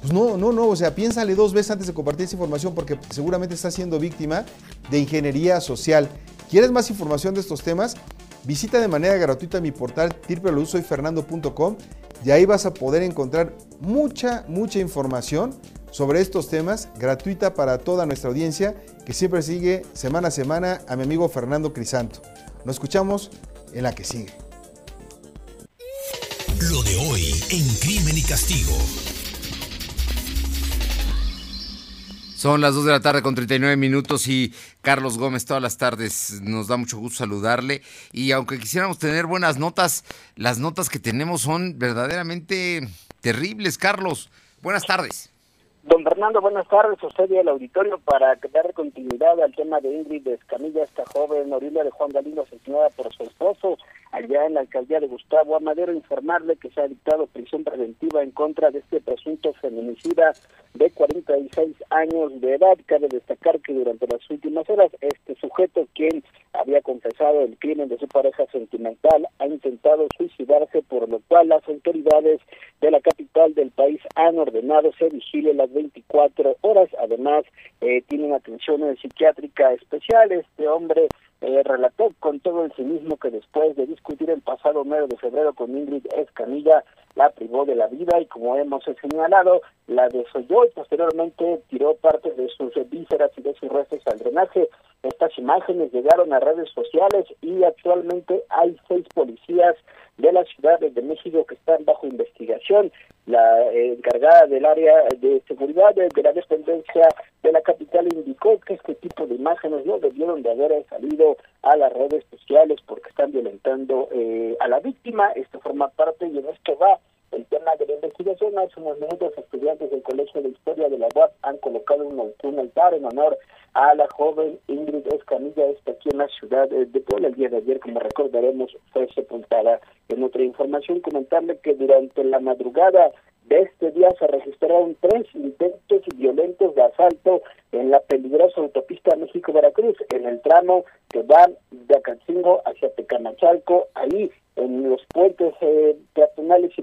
pues no, no, no, o sea, piénsale dos veces antes de compartir esa información porque seguramente estás siendo víctima de ingeniería social. ¿Quieres más información de estos temas? Visita de manera gratuita mi portal www.soyfernando.com y ahí vas a poder encontrar mucha, mucha información sobre estos temas gratuita para toda nuestra audiencia que siempre sigue semana a semana a mi amigo Fernando Crisanto. Nos escuchamos en la que sigue. Lo de hoy en Crimen y Castigo. Son las 2 de la tarde con 39 minutos y Carlos Gómez todas las tardes nos da mucho gusto saludarle y aunque quisiéramos tener buenas notas, las notas que tenemos son verdaderamente terribles, Carlos. Buenas tardes. Don Fernando, buenas tardes. Usted y el auditorio para dar continuidad al tema de Ingrid Escamilla, esta joven orilla de Juan Galindo asesinada por su esposo allá en la alcaldía de Gustavo Amadero. Informarle que se ha dictado prisión preventiva en contra de este presunto feminicida de 46 años de edad. Cabe destacar que durante las últimas horas este sujeto, quien había confesado el crimen de su pareja sentimental, ha intentado suicidarse, por lo cual las autoridades de la capital del país han ordenado se vigile las 24 horas. Además, eh, tiene una atención psiquiátrica especial. Este hombre eh, relató con todo el cinismo que después de discutir el pasado 9 de febrero con Ingrid Escamilla, la privó de la vida y como hemos señalado, la desolló y posteriormente tiró parte de sus vísceras y de sus restos al drenaje. Estas imágenes llegaron a redes sociales y actualmente hay seis policías de la Ciudad de México que están bajo investigación. La encargada del área de seguridad de, la dependencia de la capital indicó que este tipo de imágenes no debieron de haber salido a las redes sociales porque están violentando eh, a la víctima. Esto forma parte y en esto va el tema de la investigación. Hace unos minutos estudiantes del Colegio de Historia de la UAP han colocado un, un altar en honor a la joven Ingrid Escamilla, esta aquí en la ciudad de Puebla. El día de ayer, como recordaremos, fue sepultada. En otra información, comentarle que durante la madrugada de este día se registraron tres intentos violentos de asalto en la peligrosa autopista México-Veracruz, en el tramo que va de Acancingo hacia Tecanachalco. Ahí, en los puentes eh, peatonales y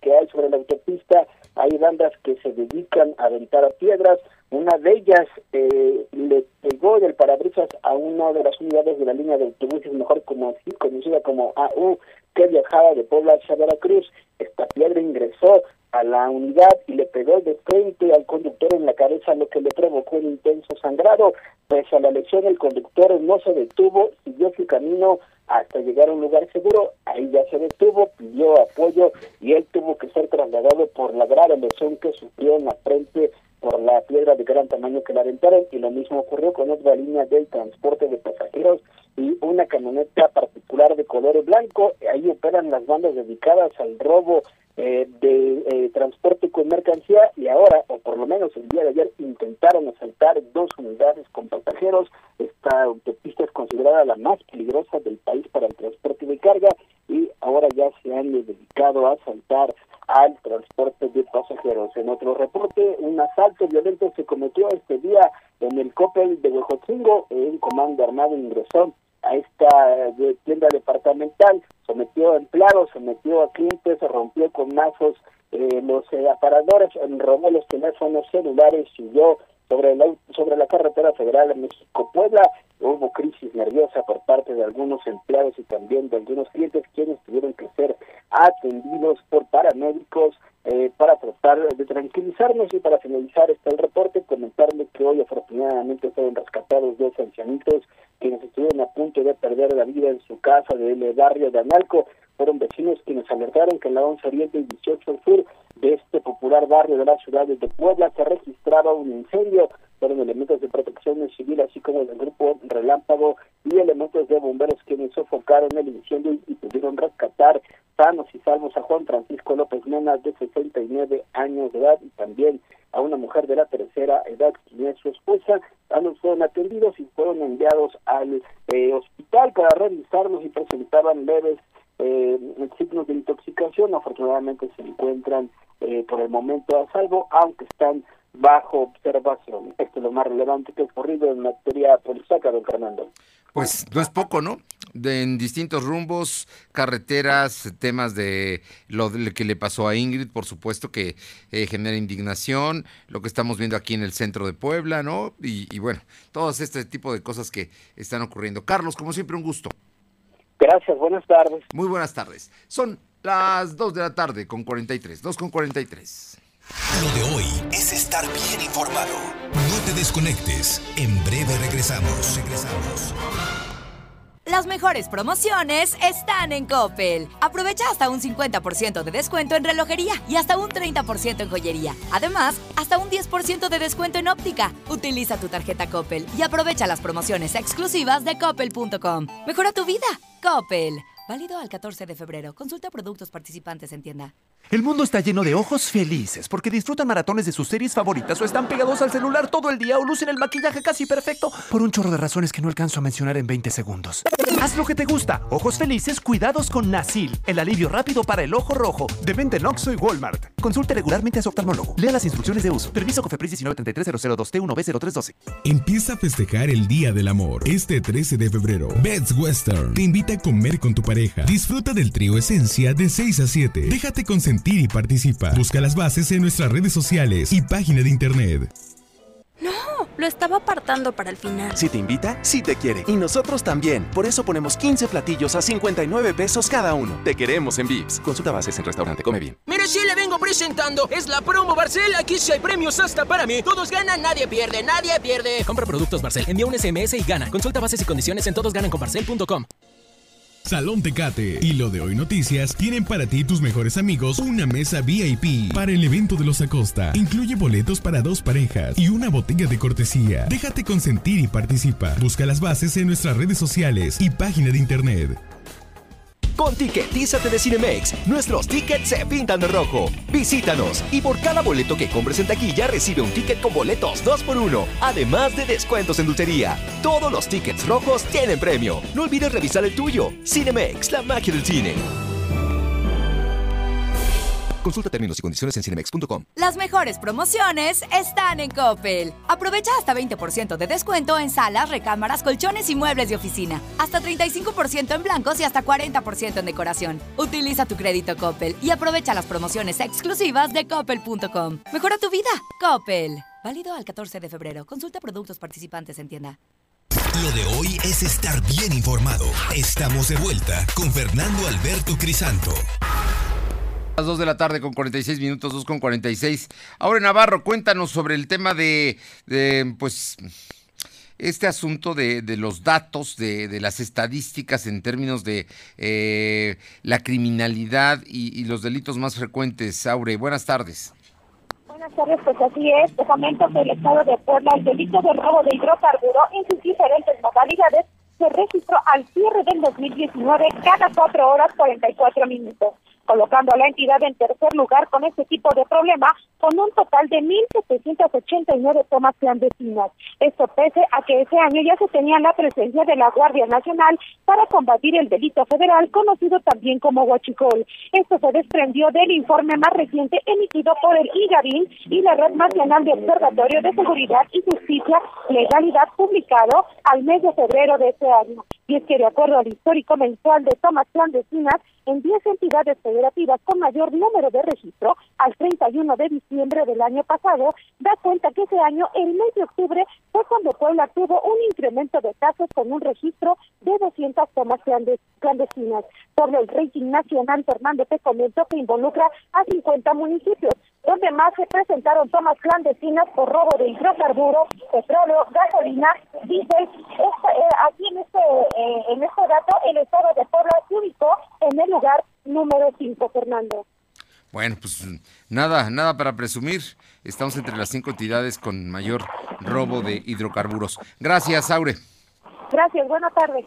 que hay sobre la autopista, hay bandas que se dedican a aventar a piedras. Una de ellas eh, le pegó del parabrisas a una de las unidades de la línea de autobuses, mejor conocida como AU, que viajaba de Puebla hacia Veracruz. Esta piedra ingresó a la unidad y le pegó de frente al conductor en la cabeza, lo que le provocó un intenso sangrado. Pese a la lesión, el conductor no se detuvo, siguió su camino hasta llegar a un lugar seguro. Ahí ya se detuvo, pidió apoyo y él tuvo que ser trasladado por la grave lesión que sufrió en la frente por la piedra de gran tamaño que la aventaron y lo mismo ocurrió con otra línea del transporte de pasajeros y una camioneta particular de color blanco. Ahí operan las bandas dedicadas al robo eh, de eh, transporte con mercancía y ahora, o por lo menos el día de ayer, intentaron asaltar dos unidades con pasajeros. Esta es considerada la más peligrosa del país para el transporte de carga y ahora ya se han dedicado a asaltar al transporte de pasajeros. En otro reporte, un asalto violento se cometió este día en el Coppel de Huejotzingo. Un comando armado ingresó a esta eh, tienda departamental, sometió a empleados, sometió a clientes, rompió con mazos eh, los eh, aparadores, robó los teléfonos celulares, siguió sobre la, sobre la carretera federal México-Puebla. Hubo crisis nerviosa por parte de algunos empleados y también de algunos clientes quienes tuvieron que ser atendidos por paramédicos eh, para tratar de tranquilizarnos y para finalizar este el reporte, comentarle que hoy afortunadamente fueron rescatados dos ancianitos quienes estuvieron a punto de perder la vida en su casa del barrio de Analco. Fueron vecinos quienes alertaron que en la 11 Oriente y 18 Sur de este popular barrio de la ciudad de Puebla se registraba un incendio. Fueron elementos de protección civil, así como del grupo Relámpago y elementos de bomberos quienes sofocaron el incendio y pudieron rescatar sanos y salvos a Juan Francisco López Mena, de 69 años de edad, y también a una mujer de la tercera edad, quien es su esposa. Ambos fueron atendidos y fueron enviados al eh, hospital para revisarlos y presentaban leves eh, signos de intoxicación. Afortunadamente se encuentran eh, por el momento a salvo, aunque están bajo observación. Esto es lo más relevante que ha ocurrido en materia policíaca, don Fernando. Pues no es poco, ¿no? De, en distintos rumbos, carreteras, temas de lo que le pasó a Ingrid, por supuesto que eh, genera indignación, lo que estamos viendo aquí en el centro de Puebla, ¿no? Y, y bueno, todos este tipo de cosas que están ocurriendo. Carlos, como siempre, un gusto. Gracias, buenas tardes. Muy buenas tardes. Son las 2 de la tarde con 43, 2 con 43. Lo de hoy es estar bien informado. No te desconectes. En breve regresamos. Regresamos. Las mejores promociones están en Coppel. Aprovecha hasta un 50% de descuento en relojería y hasta un 30% en joyería. Además, hasta un 10% de descuento en óptica. Utiliza tu tarjeta Coppel y aprovecha las promociones exclusivas de coppel.com. Mejora tu vida. Coppel. Válido al 14 de febrero. Consulta productos participantes en tienda. El mundo está lleno de ojos felices porque disfrutan maratones de sus series favoritas o están pegados al celular todo el día o lucen el maquillaje casi perfecto por un chorro de razones que no alcanzo a mencionar en 20 segundos. Haz lo que te gusta. Ojos felices, cuidados con Nasil. El alivio rápido para el ojo rojo. De venta en Oxxo y Walmart. Consulte regularmente a su oftalmólogo. Lea las instrucciones de uso. Permiso Cofepris 1933002 t 1 b 0312 Empieza a festejar el Día del Amor este 13 de febrero. Beds Western te invita a comer con tu pareja. Disfruta del trío Esencia de 6 a 7. Déjate consentir y participa. Busca las bases en nuestras redes sociales y página de internet. No, lo estaba apartando para el final. Si te invita, sí te quiere. Y nosotros también. Por eso ponemos 15 platillos a 59 pesos cada uno. Te queremos en Vips. Consulta bases en restaurante. Come bien. Mire, sí le vengo presentando. Es la promo Barcel. Aquí sí hay premios hasta para mí. Todos ganan, nadie pierde, nadie pierde. Compra productos Barcel, envía un SMS y gana. Consulta bases y condiciones en todosgananconbarcel.com. Salón Tecate y lo de hoy noticias tienen para ti y tus mejores amigos una mesa VIP para el evento de los Acosta. Incluye boletos para dos parejas y una botella de cortesía. Déjate consentir y participa. Busca las bases en nuestras redes sociales y página de internet. Con Ticketízate de Cinemex, nuestros tickets se pintan de rojo. Visítanos y por cada boleto que compres en taquilla recibe un ticket con boletos 2x1, además de descuentos en dulcería. Todos los tickets rojos tienen premio. No olvides revisar el tuyo. Cinemex, la magia del cine. Consulta términos y condiciones en cinemex.com. Las mejores promociones están en Coppel. Aprovecha hasta 20% de descuento en salas, recámaras, colchones y muebles de oficina. Hasta 35% en blancos y hasta 40% en decoración. Utiliza tu crédito Coppel y aprovecha las promociones exclusivas de coppel.com. Mejora tu vida. Coppel. Válido al 14 de febrero. Consulta productos participantes en tienda. Lo de hoy es estar bien informado. Estamos de vuelta con Fernando Alberto Crisanto. Las 2 de la tarde con 46 minutos, 2 con 46. Ahora Navarro, cuéntanos sobre el tema de, pues, este asunto de, de los datos, de, de, las estadísticas en términos de eh, la criminalidad y, y, los delitos más frecuentes. Aure, buenas tardes. Buenas tardes, pues así es. Te comento que el Estado de Puebla, el delito de robo de hidrocarburo en sus diferentes modalidades se registró al cierre del 2019 cada 4 horas 44 minutos colocando a la entidad en tercer lugar con este tipo de problema, con un total de 1.789 tomas clandestinas. Esto pese a que ese año ya se tenía la presencia de la Guardia Nacional para combatir el delito federal, conocido también como huachicol. Esto se desprendió del informe más reciente emitido por el IGABIN y la Red Nacional de Observatorio de Seguridad y Justicia Legalidad, publicado al mes de febrero de este año. Y es que de acuerdo al histórico mensual de tomas clandestinas, en 10 entidades federativas con mayor número de registro, al 31 de diciembre del año pasado, da cuenta que ese año, el mes de octubre, fue cuando Puebla tuvo un incremento de casos con un registro de 200 tomas clandestinas. Sobre el rating nacional, Fernando te comento que involucra a 50 municipios, donde más se presentaron tomas clandestinas por robo de hidrocarburos, petróleo, gasolina, diésel. Este, eh, aquí en este, eh, en este dato, el estado de Puebla se ubicó en el lugar número 5, Fernando. Bueno, pues nada, nada para presumir. Estamos entre las cinco entidades con mayor robo de hidrocarburos. Gracias, Aure. Gracias, buenas tardes.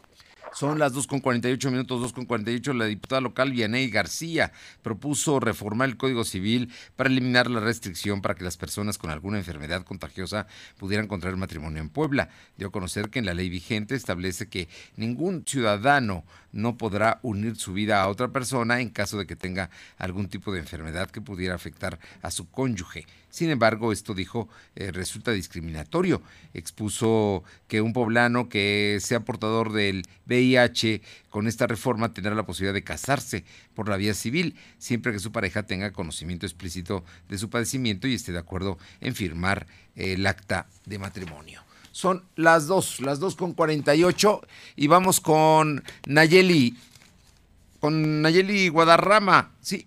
Son las 2.48 minutos, 2.48. La diputada local Vianey García propuso reformar el Código Civil para eliminar la restricción para que las personas con alguna enfermedad contagiosa pudieran contraer matrimonio en Puebla. Dio a conocer que en la ley vigente establece que ningún ciudadano no podrá unir su vida a otra persona en caso de que tenga algún tipo de enfermedad que pudiera afectar a su cónyuge. Sin embargo, esto dijo eh, resulta discriminatorio. Expuso que un poblano que sea portador del VIH con esta reforma tendrá la posibilidad de casarse por la vía civil, siempre que su pareja tenga conocimiento explícito de su padecimiento y esté de acuerdo en firmar el acta de matrimonio. Son las dos, las dos con 48 y vamos con Nayeli, con Nayeli Guadarrama, sí,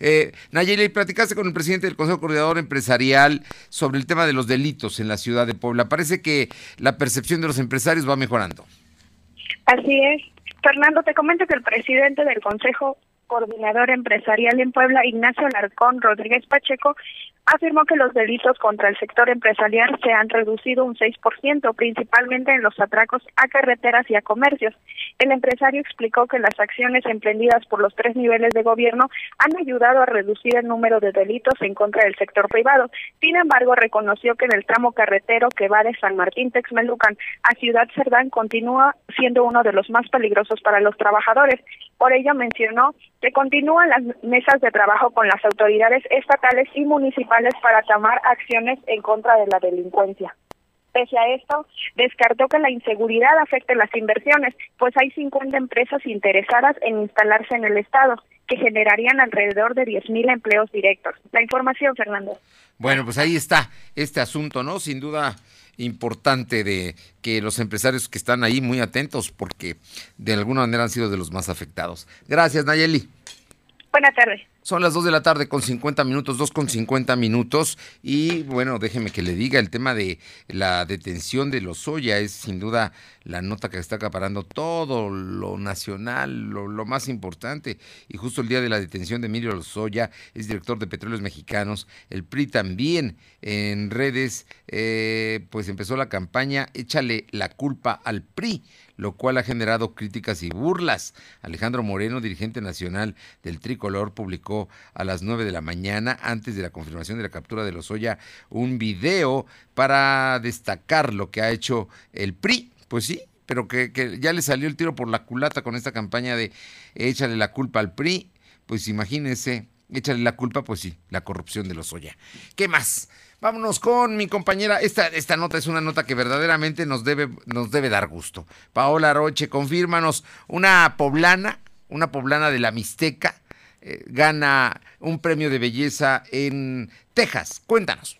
eh, Nayeli, platicaste con el presidente del Consejo Coordinador Empresarial sobre el tema de los delitos en la ciudad de Puebla. Parece que la percepción de los empresarios va mejorando. Así es. Fernando, te comento que el presidente del Consejo coordinador empresarial en Puebla, Ignacio Larcón Rodríguez Pacheco, afirmó que los delitos contra el sector empresarial se han reducido un 6%, principalmente en los atracos a carreteras y a comercios. El empresario explicó que las acciones emprendidas por los tres niveles de gobierno han ayudado a reducir el número de delitos en contra del sector privado. Sin embargo, reconoció que en el tramo carretero que va de San Martín Texmelucan a Ciudad Cerdán continúa siendo uno de los más peligrosos para los trabajadores. Por ello mencionó que continúan las mesas de trabajo con las autoridades estatales y municipales para tomar acciones en contra de la delincuencia. Pese a esto, descartó que la inseguridad afecte las inversiones, pues hay 50 empresas interesadas en instalarse en el Estado, que generarían alrededor de 10.000 empleos directos. La información, Fernando. Bueno, pues ahí está este asunto, ¿no? Sin duda importante de que los empresarios que están ahí muy atentos porque de alguna manera han sido de los más afectados. Gracias, Nayeli. Buenas tardes. Son las 2 de la tarde con 50 minutos, 2 con 50 minutos. Y bueno, déjeme que le diga, el tema de la detención de Lozoya es sin duda la nota que está acaparando todo lo nacional, lo, lo más importante. Y justo el día de la detención de Emilio Lozoya, es director de Petróleos Mexicanos. El PRI también en redes, eh, pues empezó la campaña Échale la culpa al PRI lo cual ha generado críticas y burlas. Alejandro Moreno, dirigente nacional del Tricolor, publicó a las 9 de la mañana, antes de la confirmación de la captura de Lozoya, un video para destacar lo que ha hecho el PRI. Pues sí, pero que, ya le salió el tiro por la culata con esta campaña de échale la culpa al PRI. Pues imagínense, échale la culpa, pues sí, la corrupción de Lozoya. ¿Qué más? Vámonos con mi compañera. Esta, esta nota es una nota que verdaderamente nos debe, nos debe dar gusto. Paola Roche, confírmanos, una poblana, una poblana de la Mixteca, eh, gana un premio de belleza en Texas. Cuéntanos.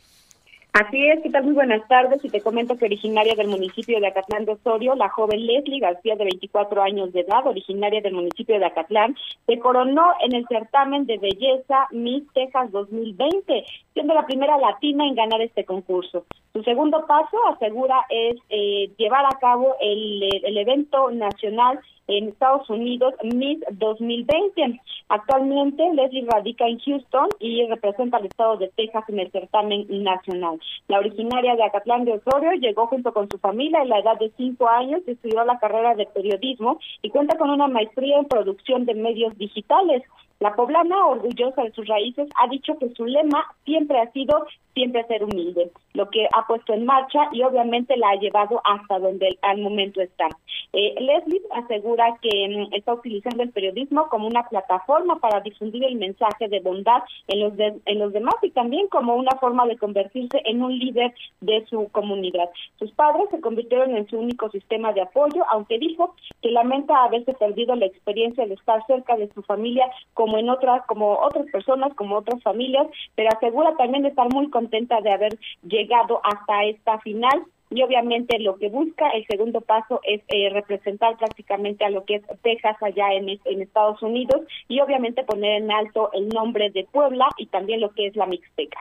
Así es, ¿qué tal? Muy buenas tardes. Y te comento que originaria del municipio de Acatlán de Osorio, la joven Leslie García, de 24 años de edad, originaria del municipio de Acatlán, se coronó en el certamen de belleza Miss Texas 2020, siendo la primera latina en ganar este concurso. Su segundo paso, asegura, es eh, llevar a cabo el, el evento nacional en Estados Unidos Miss 2020. Actualmente Leslie radica en Houston y representa al estado de Texas en el certamen nacional. La originaria de Acatlán de Osorio llegó junto con su familia en la edad de cinco años, estudió la carrera de periodismo y cuenta con una maestría en producción de medios digitales. La poblana, orgullosa de sus raíces, ha dicho que su lema siempre ha sido siempre ser humilde, lo que ha puesto en marcha y obviamente la ha llevado hasta donde al momento está. Eh, Leslie asegura que mm, está utilizando el periodismo como una plataforma para difundir el mensaje de bondad en los, en los demás y también como una forma de convertirse en un líder de su comunidad. Sus padres se convirtieron en su único sistema de apoyo, aunque dijo que lamenta haberse perdido la experiencia de estar cerca de su familia como en otras, como otras personas, como otras familias, pero asegura también estar muy contenta de haber llegado hasta esta final y obviamente lo que busca el segundo paso es eh, representar prácticamente a lo que es Texas allá en, en Estados Unidos y obviamente poner en alto el nombre de Puebla y también lo que es la Mixteca.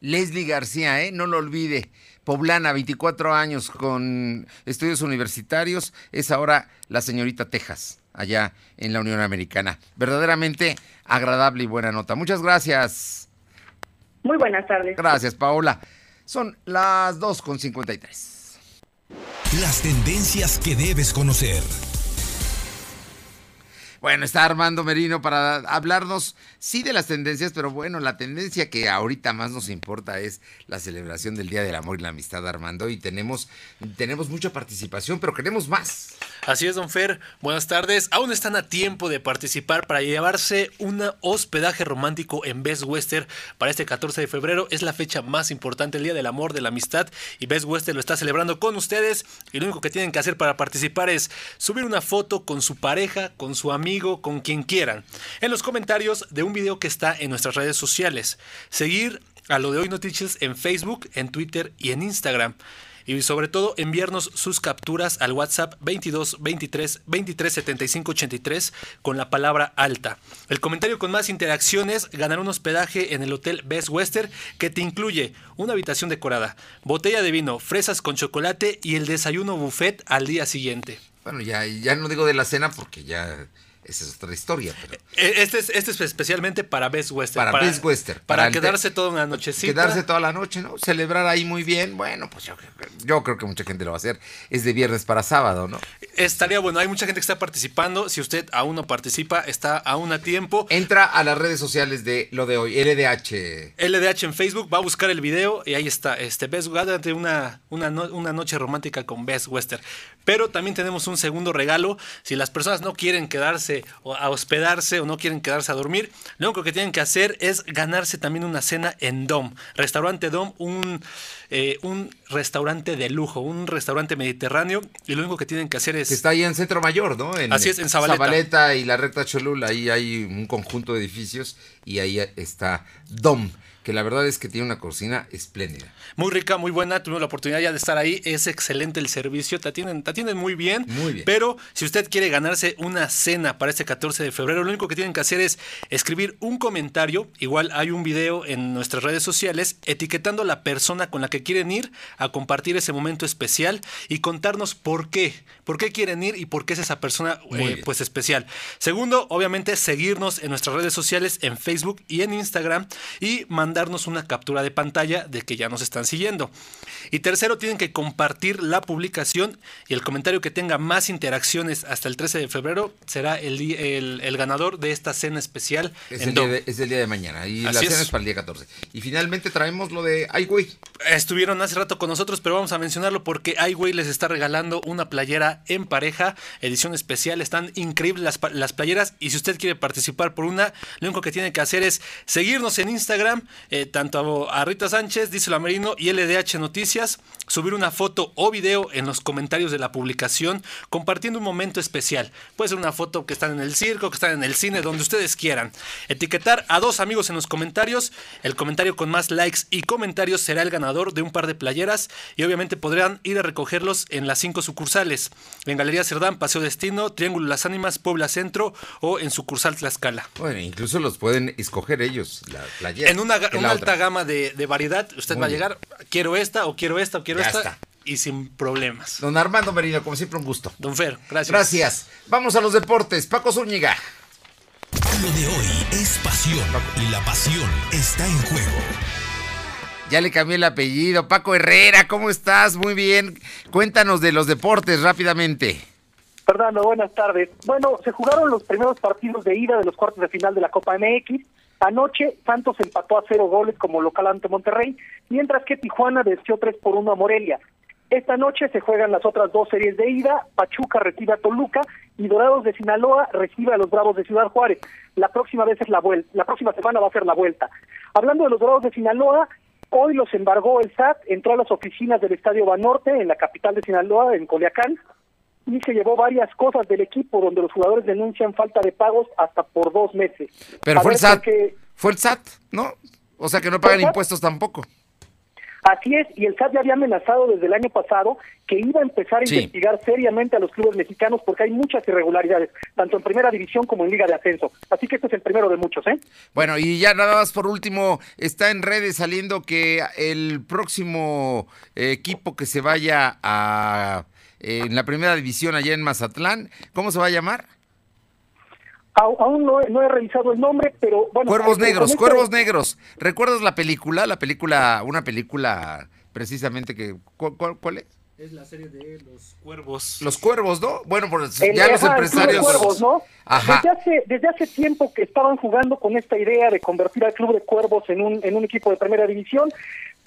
Leslie García, ¿eh? no lo olvide, poblana, 24 años con estudios universitarios, es ahora la señorita Texas, allá en la Unión Americana. Verdaderamente agradable y buena nota. Muchas gracias. Muy buenas tardes. Gracias, Paola. Son las 2.53. Las tendencias que debes conocer. Bueno, está Armando Merino para hablarnos, sí, de las tendencias, pero bueno, la tendencia que ahorita más nos importa es la celebración del Día del Amor y la Amistad, Armando, y tenemos, tenemos mucha participación, pero queremos más. Así es, don Fer. Buenas tardes. Aún están a tiempo de participar para llevarse un hospedaje romántico en Best Western para este 14 de febrero. Es la fecha más importante, el Día del Amor, de la Amistad, y Best Western lo está celebrando con ustedes. Y lo único que tienen que hacer para participar es subir una foto con su pareja, con su amigo, con quien quieran, en los comentarios de un video que está en nuestras redes sociales. Seguir a lo de hoy noticias en Facebook, en Twitter y en Instagram. Y sobre todo enviarnos sus capturas al WhatsApp 22 23 23 75 83 con la palabra alta. El comentario con más interacciones ganará un hospedaje en el Hotel Best Western que te incluye una habitación decorada, botella de vino, fresas con chocolate y el desayuno buffet al día siguiente. Bueno, ya, ya no digo de la cena porque ya esa es otra historia. Pero Eh, Este es, este es especialmente para Best Western. para, Best Western. Para, el te- quedarse toda una nochecita. Quedarse toda la noche, ¿no? Celebrar ahí muy bien. Bueno, pues yo, yo creo que mucha gente lo va a hacer. Es de viernes para sábado, ¿no? Estaría bueno, hay mucha gente que está participando. Si usted aún no participa, está aún a tiempo. Entra a las redes sociales de lo de hoy, LDH. LDH en Facebook va a buscar el video y ahí está, este Best ante una, una, no- una noche romántica con Best Western. Pero también tenemos un segundo regalo. Si las personas no quieren quedarse o a hospedarse o no quieren quedarse a dormir, lo único que tienen que hacer es ganarse también una cena en Dom. Restaurante Dom, un, eh, un restaurante de lujo, un restaurante mediterráneo. Y lo único que tienen que hacer es... Que está ahí en Centro Mayor, ¿no? En, Así es, en Zabaleta. y la recta Cholula, ahí hay un conjunto de edificios y ahí está DOM, que la verdad es que tiene una cocina espléndida. Muy rica, muy buena. Tuvimos la oportunidad ya de estar ahí. Es excelente el servicio. Te atienden, te atienden muy bien. Muy bien. Pero si usted quiere ganarse una cena para este 14 de febrero, lo único que tienen que hacer es escribir un comentario. Igual hay un video en nuestras redes sociales etiquetando a la persona con la que quieren ir a compartir ese momento especial y contarnos por qué. ¿Por qué quieren ir y por qué es esa persona eh, pues especial? Segundo, obviamente seguirnos en nuestras redes sociales, en Facebook y en Instagram y mandarnos una captura de pantalla de que ya nos están siguiendo. Y tercero, tienen que compartir la publicación y el comentario que tenga más interacciones hasta el 13 de febrero será el, el, el ganador de esta cena especial. Es en el, día de, es el día de mañana y la Así cena es. es para el día 14. Y finalmente traemos lo de Ay, güey. Estuvieron hace rato con nosotros, pero vamos a mencionarlo porque iWay les está regalando una playera en pareja, edición especial. Están increíbles las, las playeras y si usted quiere participar por una, lo único que tiene que hacer es seguirnos en Instagram, eh, tanto a Rita Sánchez, Díselo Merino y LDH Noticias, subir una foto o video en los comentarios de la publicación compartiendo un momento especial. Puede ser una foto que están en el circo, que están en el cine, donde ustedes quieran. Etiquetar a dos amigos en los comentarios. El comentario con más likes y comentarios será el ganador de un par de playeras y obviamente podrán ir a recogerlos en las cinco sucursales. En Galería Cerdán, Paseo Destino, Triángulo Las Ánimas, Puebla Centro o en sucursal Tlaxcala. Bueno, incluso los pueden escoger ellos, la playera. En una, una alta gama de, de variedad, usted Muy va a bien. llegar, quiero esta o quiero esta o quiero Ya esta está. y sin problemas. Don Armando Merino, como siempre, un gusto. Don Fer, gracias. Gracias. Vamos a los deportes. Paco Zúñiga. Lo de hoy es pasión y la pasión está en juego. Ya le cambié el apellido. Paco Herrera, ¿cómo estás? Muy bien. Cuéntanos de los deportes rápidamente. Fernando, buenas tardes. Bueno, se jugaron los primeros partidos de ida de los cuartos de final de la Copa MX. Anoche Santos empató a cero goles como local ante Monterrey, mientras que Tijuana venció 3 por 1 a Morelia. Esta noche se juegan las otras dos series de ida, Pachuca recibe a Toluca y Dorados de Sinaloa recibe a los Bravos de Ciudad Juárez. La próxima vez es la vuelta, la próxima semana va a ser la vuelta. Hablando de los Dorados de Sinaloa, hoy los embargó el SAT, entró a las oficinas del Estadio Banorte en la capital de Sinaloa, en Coleacán, y se llevó varias cosas del equipo donde los jugadores denuncian falta de pagos hasta por dos meses. Pero A fue el SAT. Fue el SAT, ¿no? O sea que no pagan impuestos tampoco. Así es, y el SAT ya había amenazado desde el año pasado que iba a empezar a Sí. investigar seriamente a los clubes mexicanos porque hay muchas irregularidades, tanto en primera división como en liga de ascenso. Así que este es el primero de muchos, ¿eh? Bueno, y ya nada más por último, está en redes saliendo que el próximo eh, equipo que se vaya a eh, en la primera división allá en Mazatlán, ¿cómo se va a llamar? Aún no, he- no he revisado el nombre, pero bueno. Cuervos con Negros, Cuervos Negros. ¿Recuerdas la película? La película, una película precisamente que ¿cuál, cuál- cuál es? Es la serie de Los Cuervos. Los Cuervos, ¿no? Bueno, pues El- ya los Club de empresarios. Cuervos, ¿no? Ajá. Desde hace, desde hace tiempo que estaban jugando con esta idea de convertir al Club de Cuervos en un, en un equipo de primera división.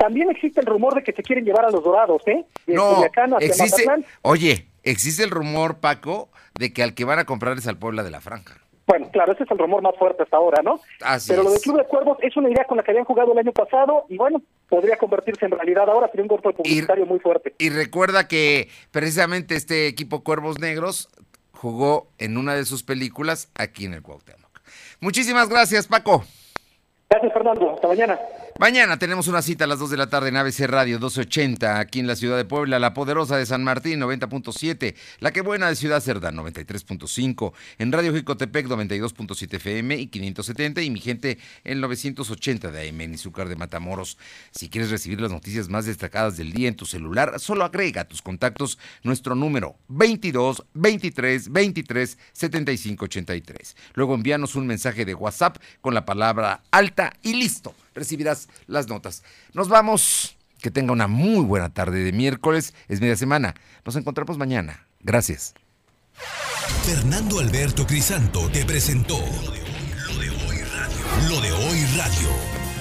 También existe el rumor de que se quieren llevar a los Dorados, ¿eh? De No, Culiacán hacia existe. Mazatlán. Oye, existe el rumor, Paco, de que al que van a comprar es al Puebla de la Franja. Bueno, claro, ese es el rumor más fuerte hasta ahora, ¿no? Así Pero lo del Club de Cuervos es una idea con la que habían jugado el año pasado y bueno, podría convertirse en realidad ahora, sería un golpe publicitario muy fuerte. Y recuerda que precisamente este equipo Cuervos Negros jugó en una de sus películas aquí en el Cuauhtémoc. Muchísimas gracias, Paco. Gracias, Fernando. Hasta mañana. Mañana tenemos una cita a las 2 de la tarde en ABC Radio 1280, aquí en la ciudad de Puebla, La Poderosa de San Martín 90.7, La Que Buena de Ciudad Cerdán 93.5, en Radio Jicotepec 92.7 FM y 570 y mi gente en 980 de AM en Izúcar de Matamoros. Si quieres recibir las noticias más destacadas del día en tu celular, solo agrega a tus contactos nuestro número 22 23 23 75 83. Luego envíanos un mensaje de WhatsApp con la palabra alta y listo recibirás las notas. Nos vamos. Que tenga una muy buena tarde de miércoles. Es media semana. Nos encontramos mañana. Gracias. Fernando Alberto Crisanto te presentó Lo de Hoy Radio. Lo de Hoy Radio.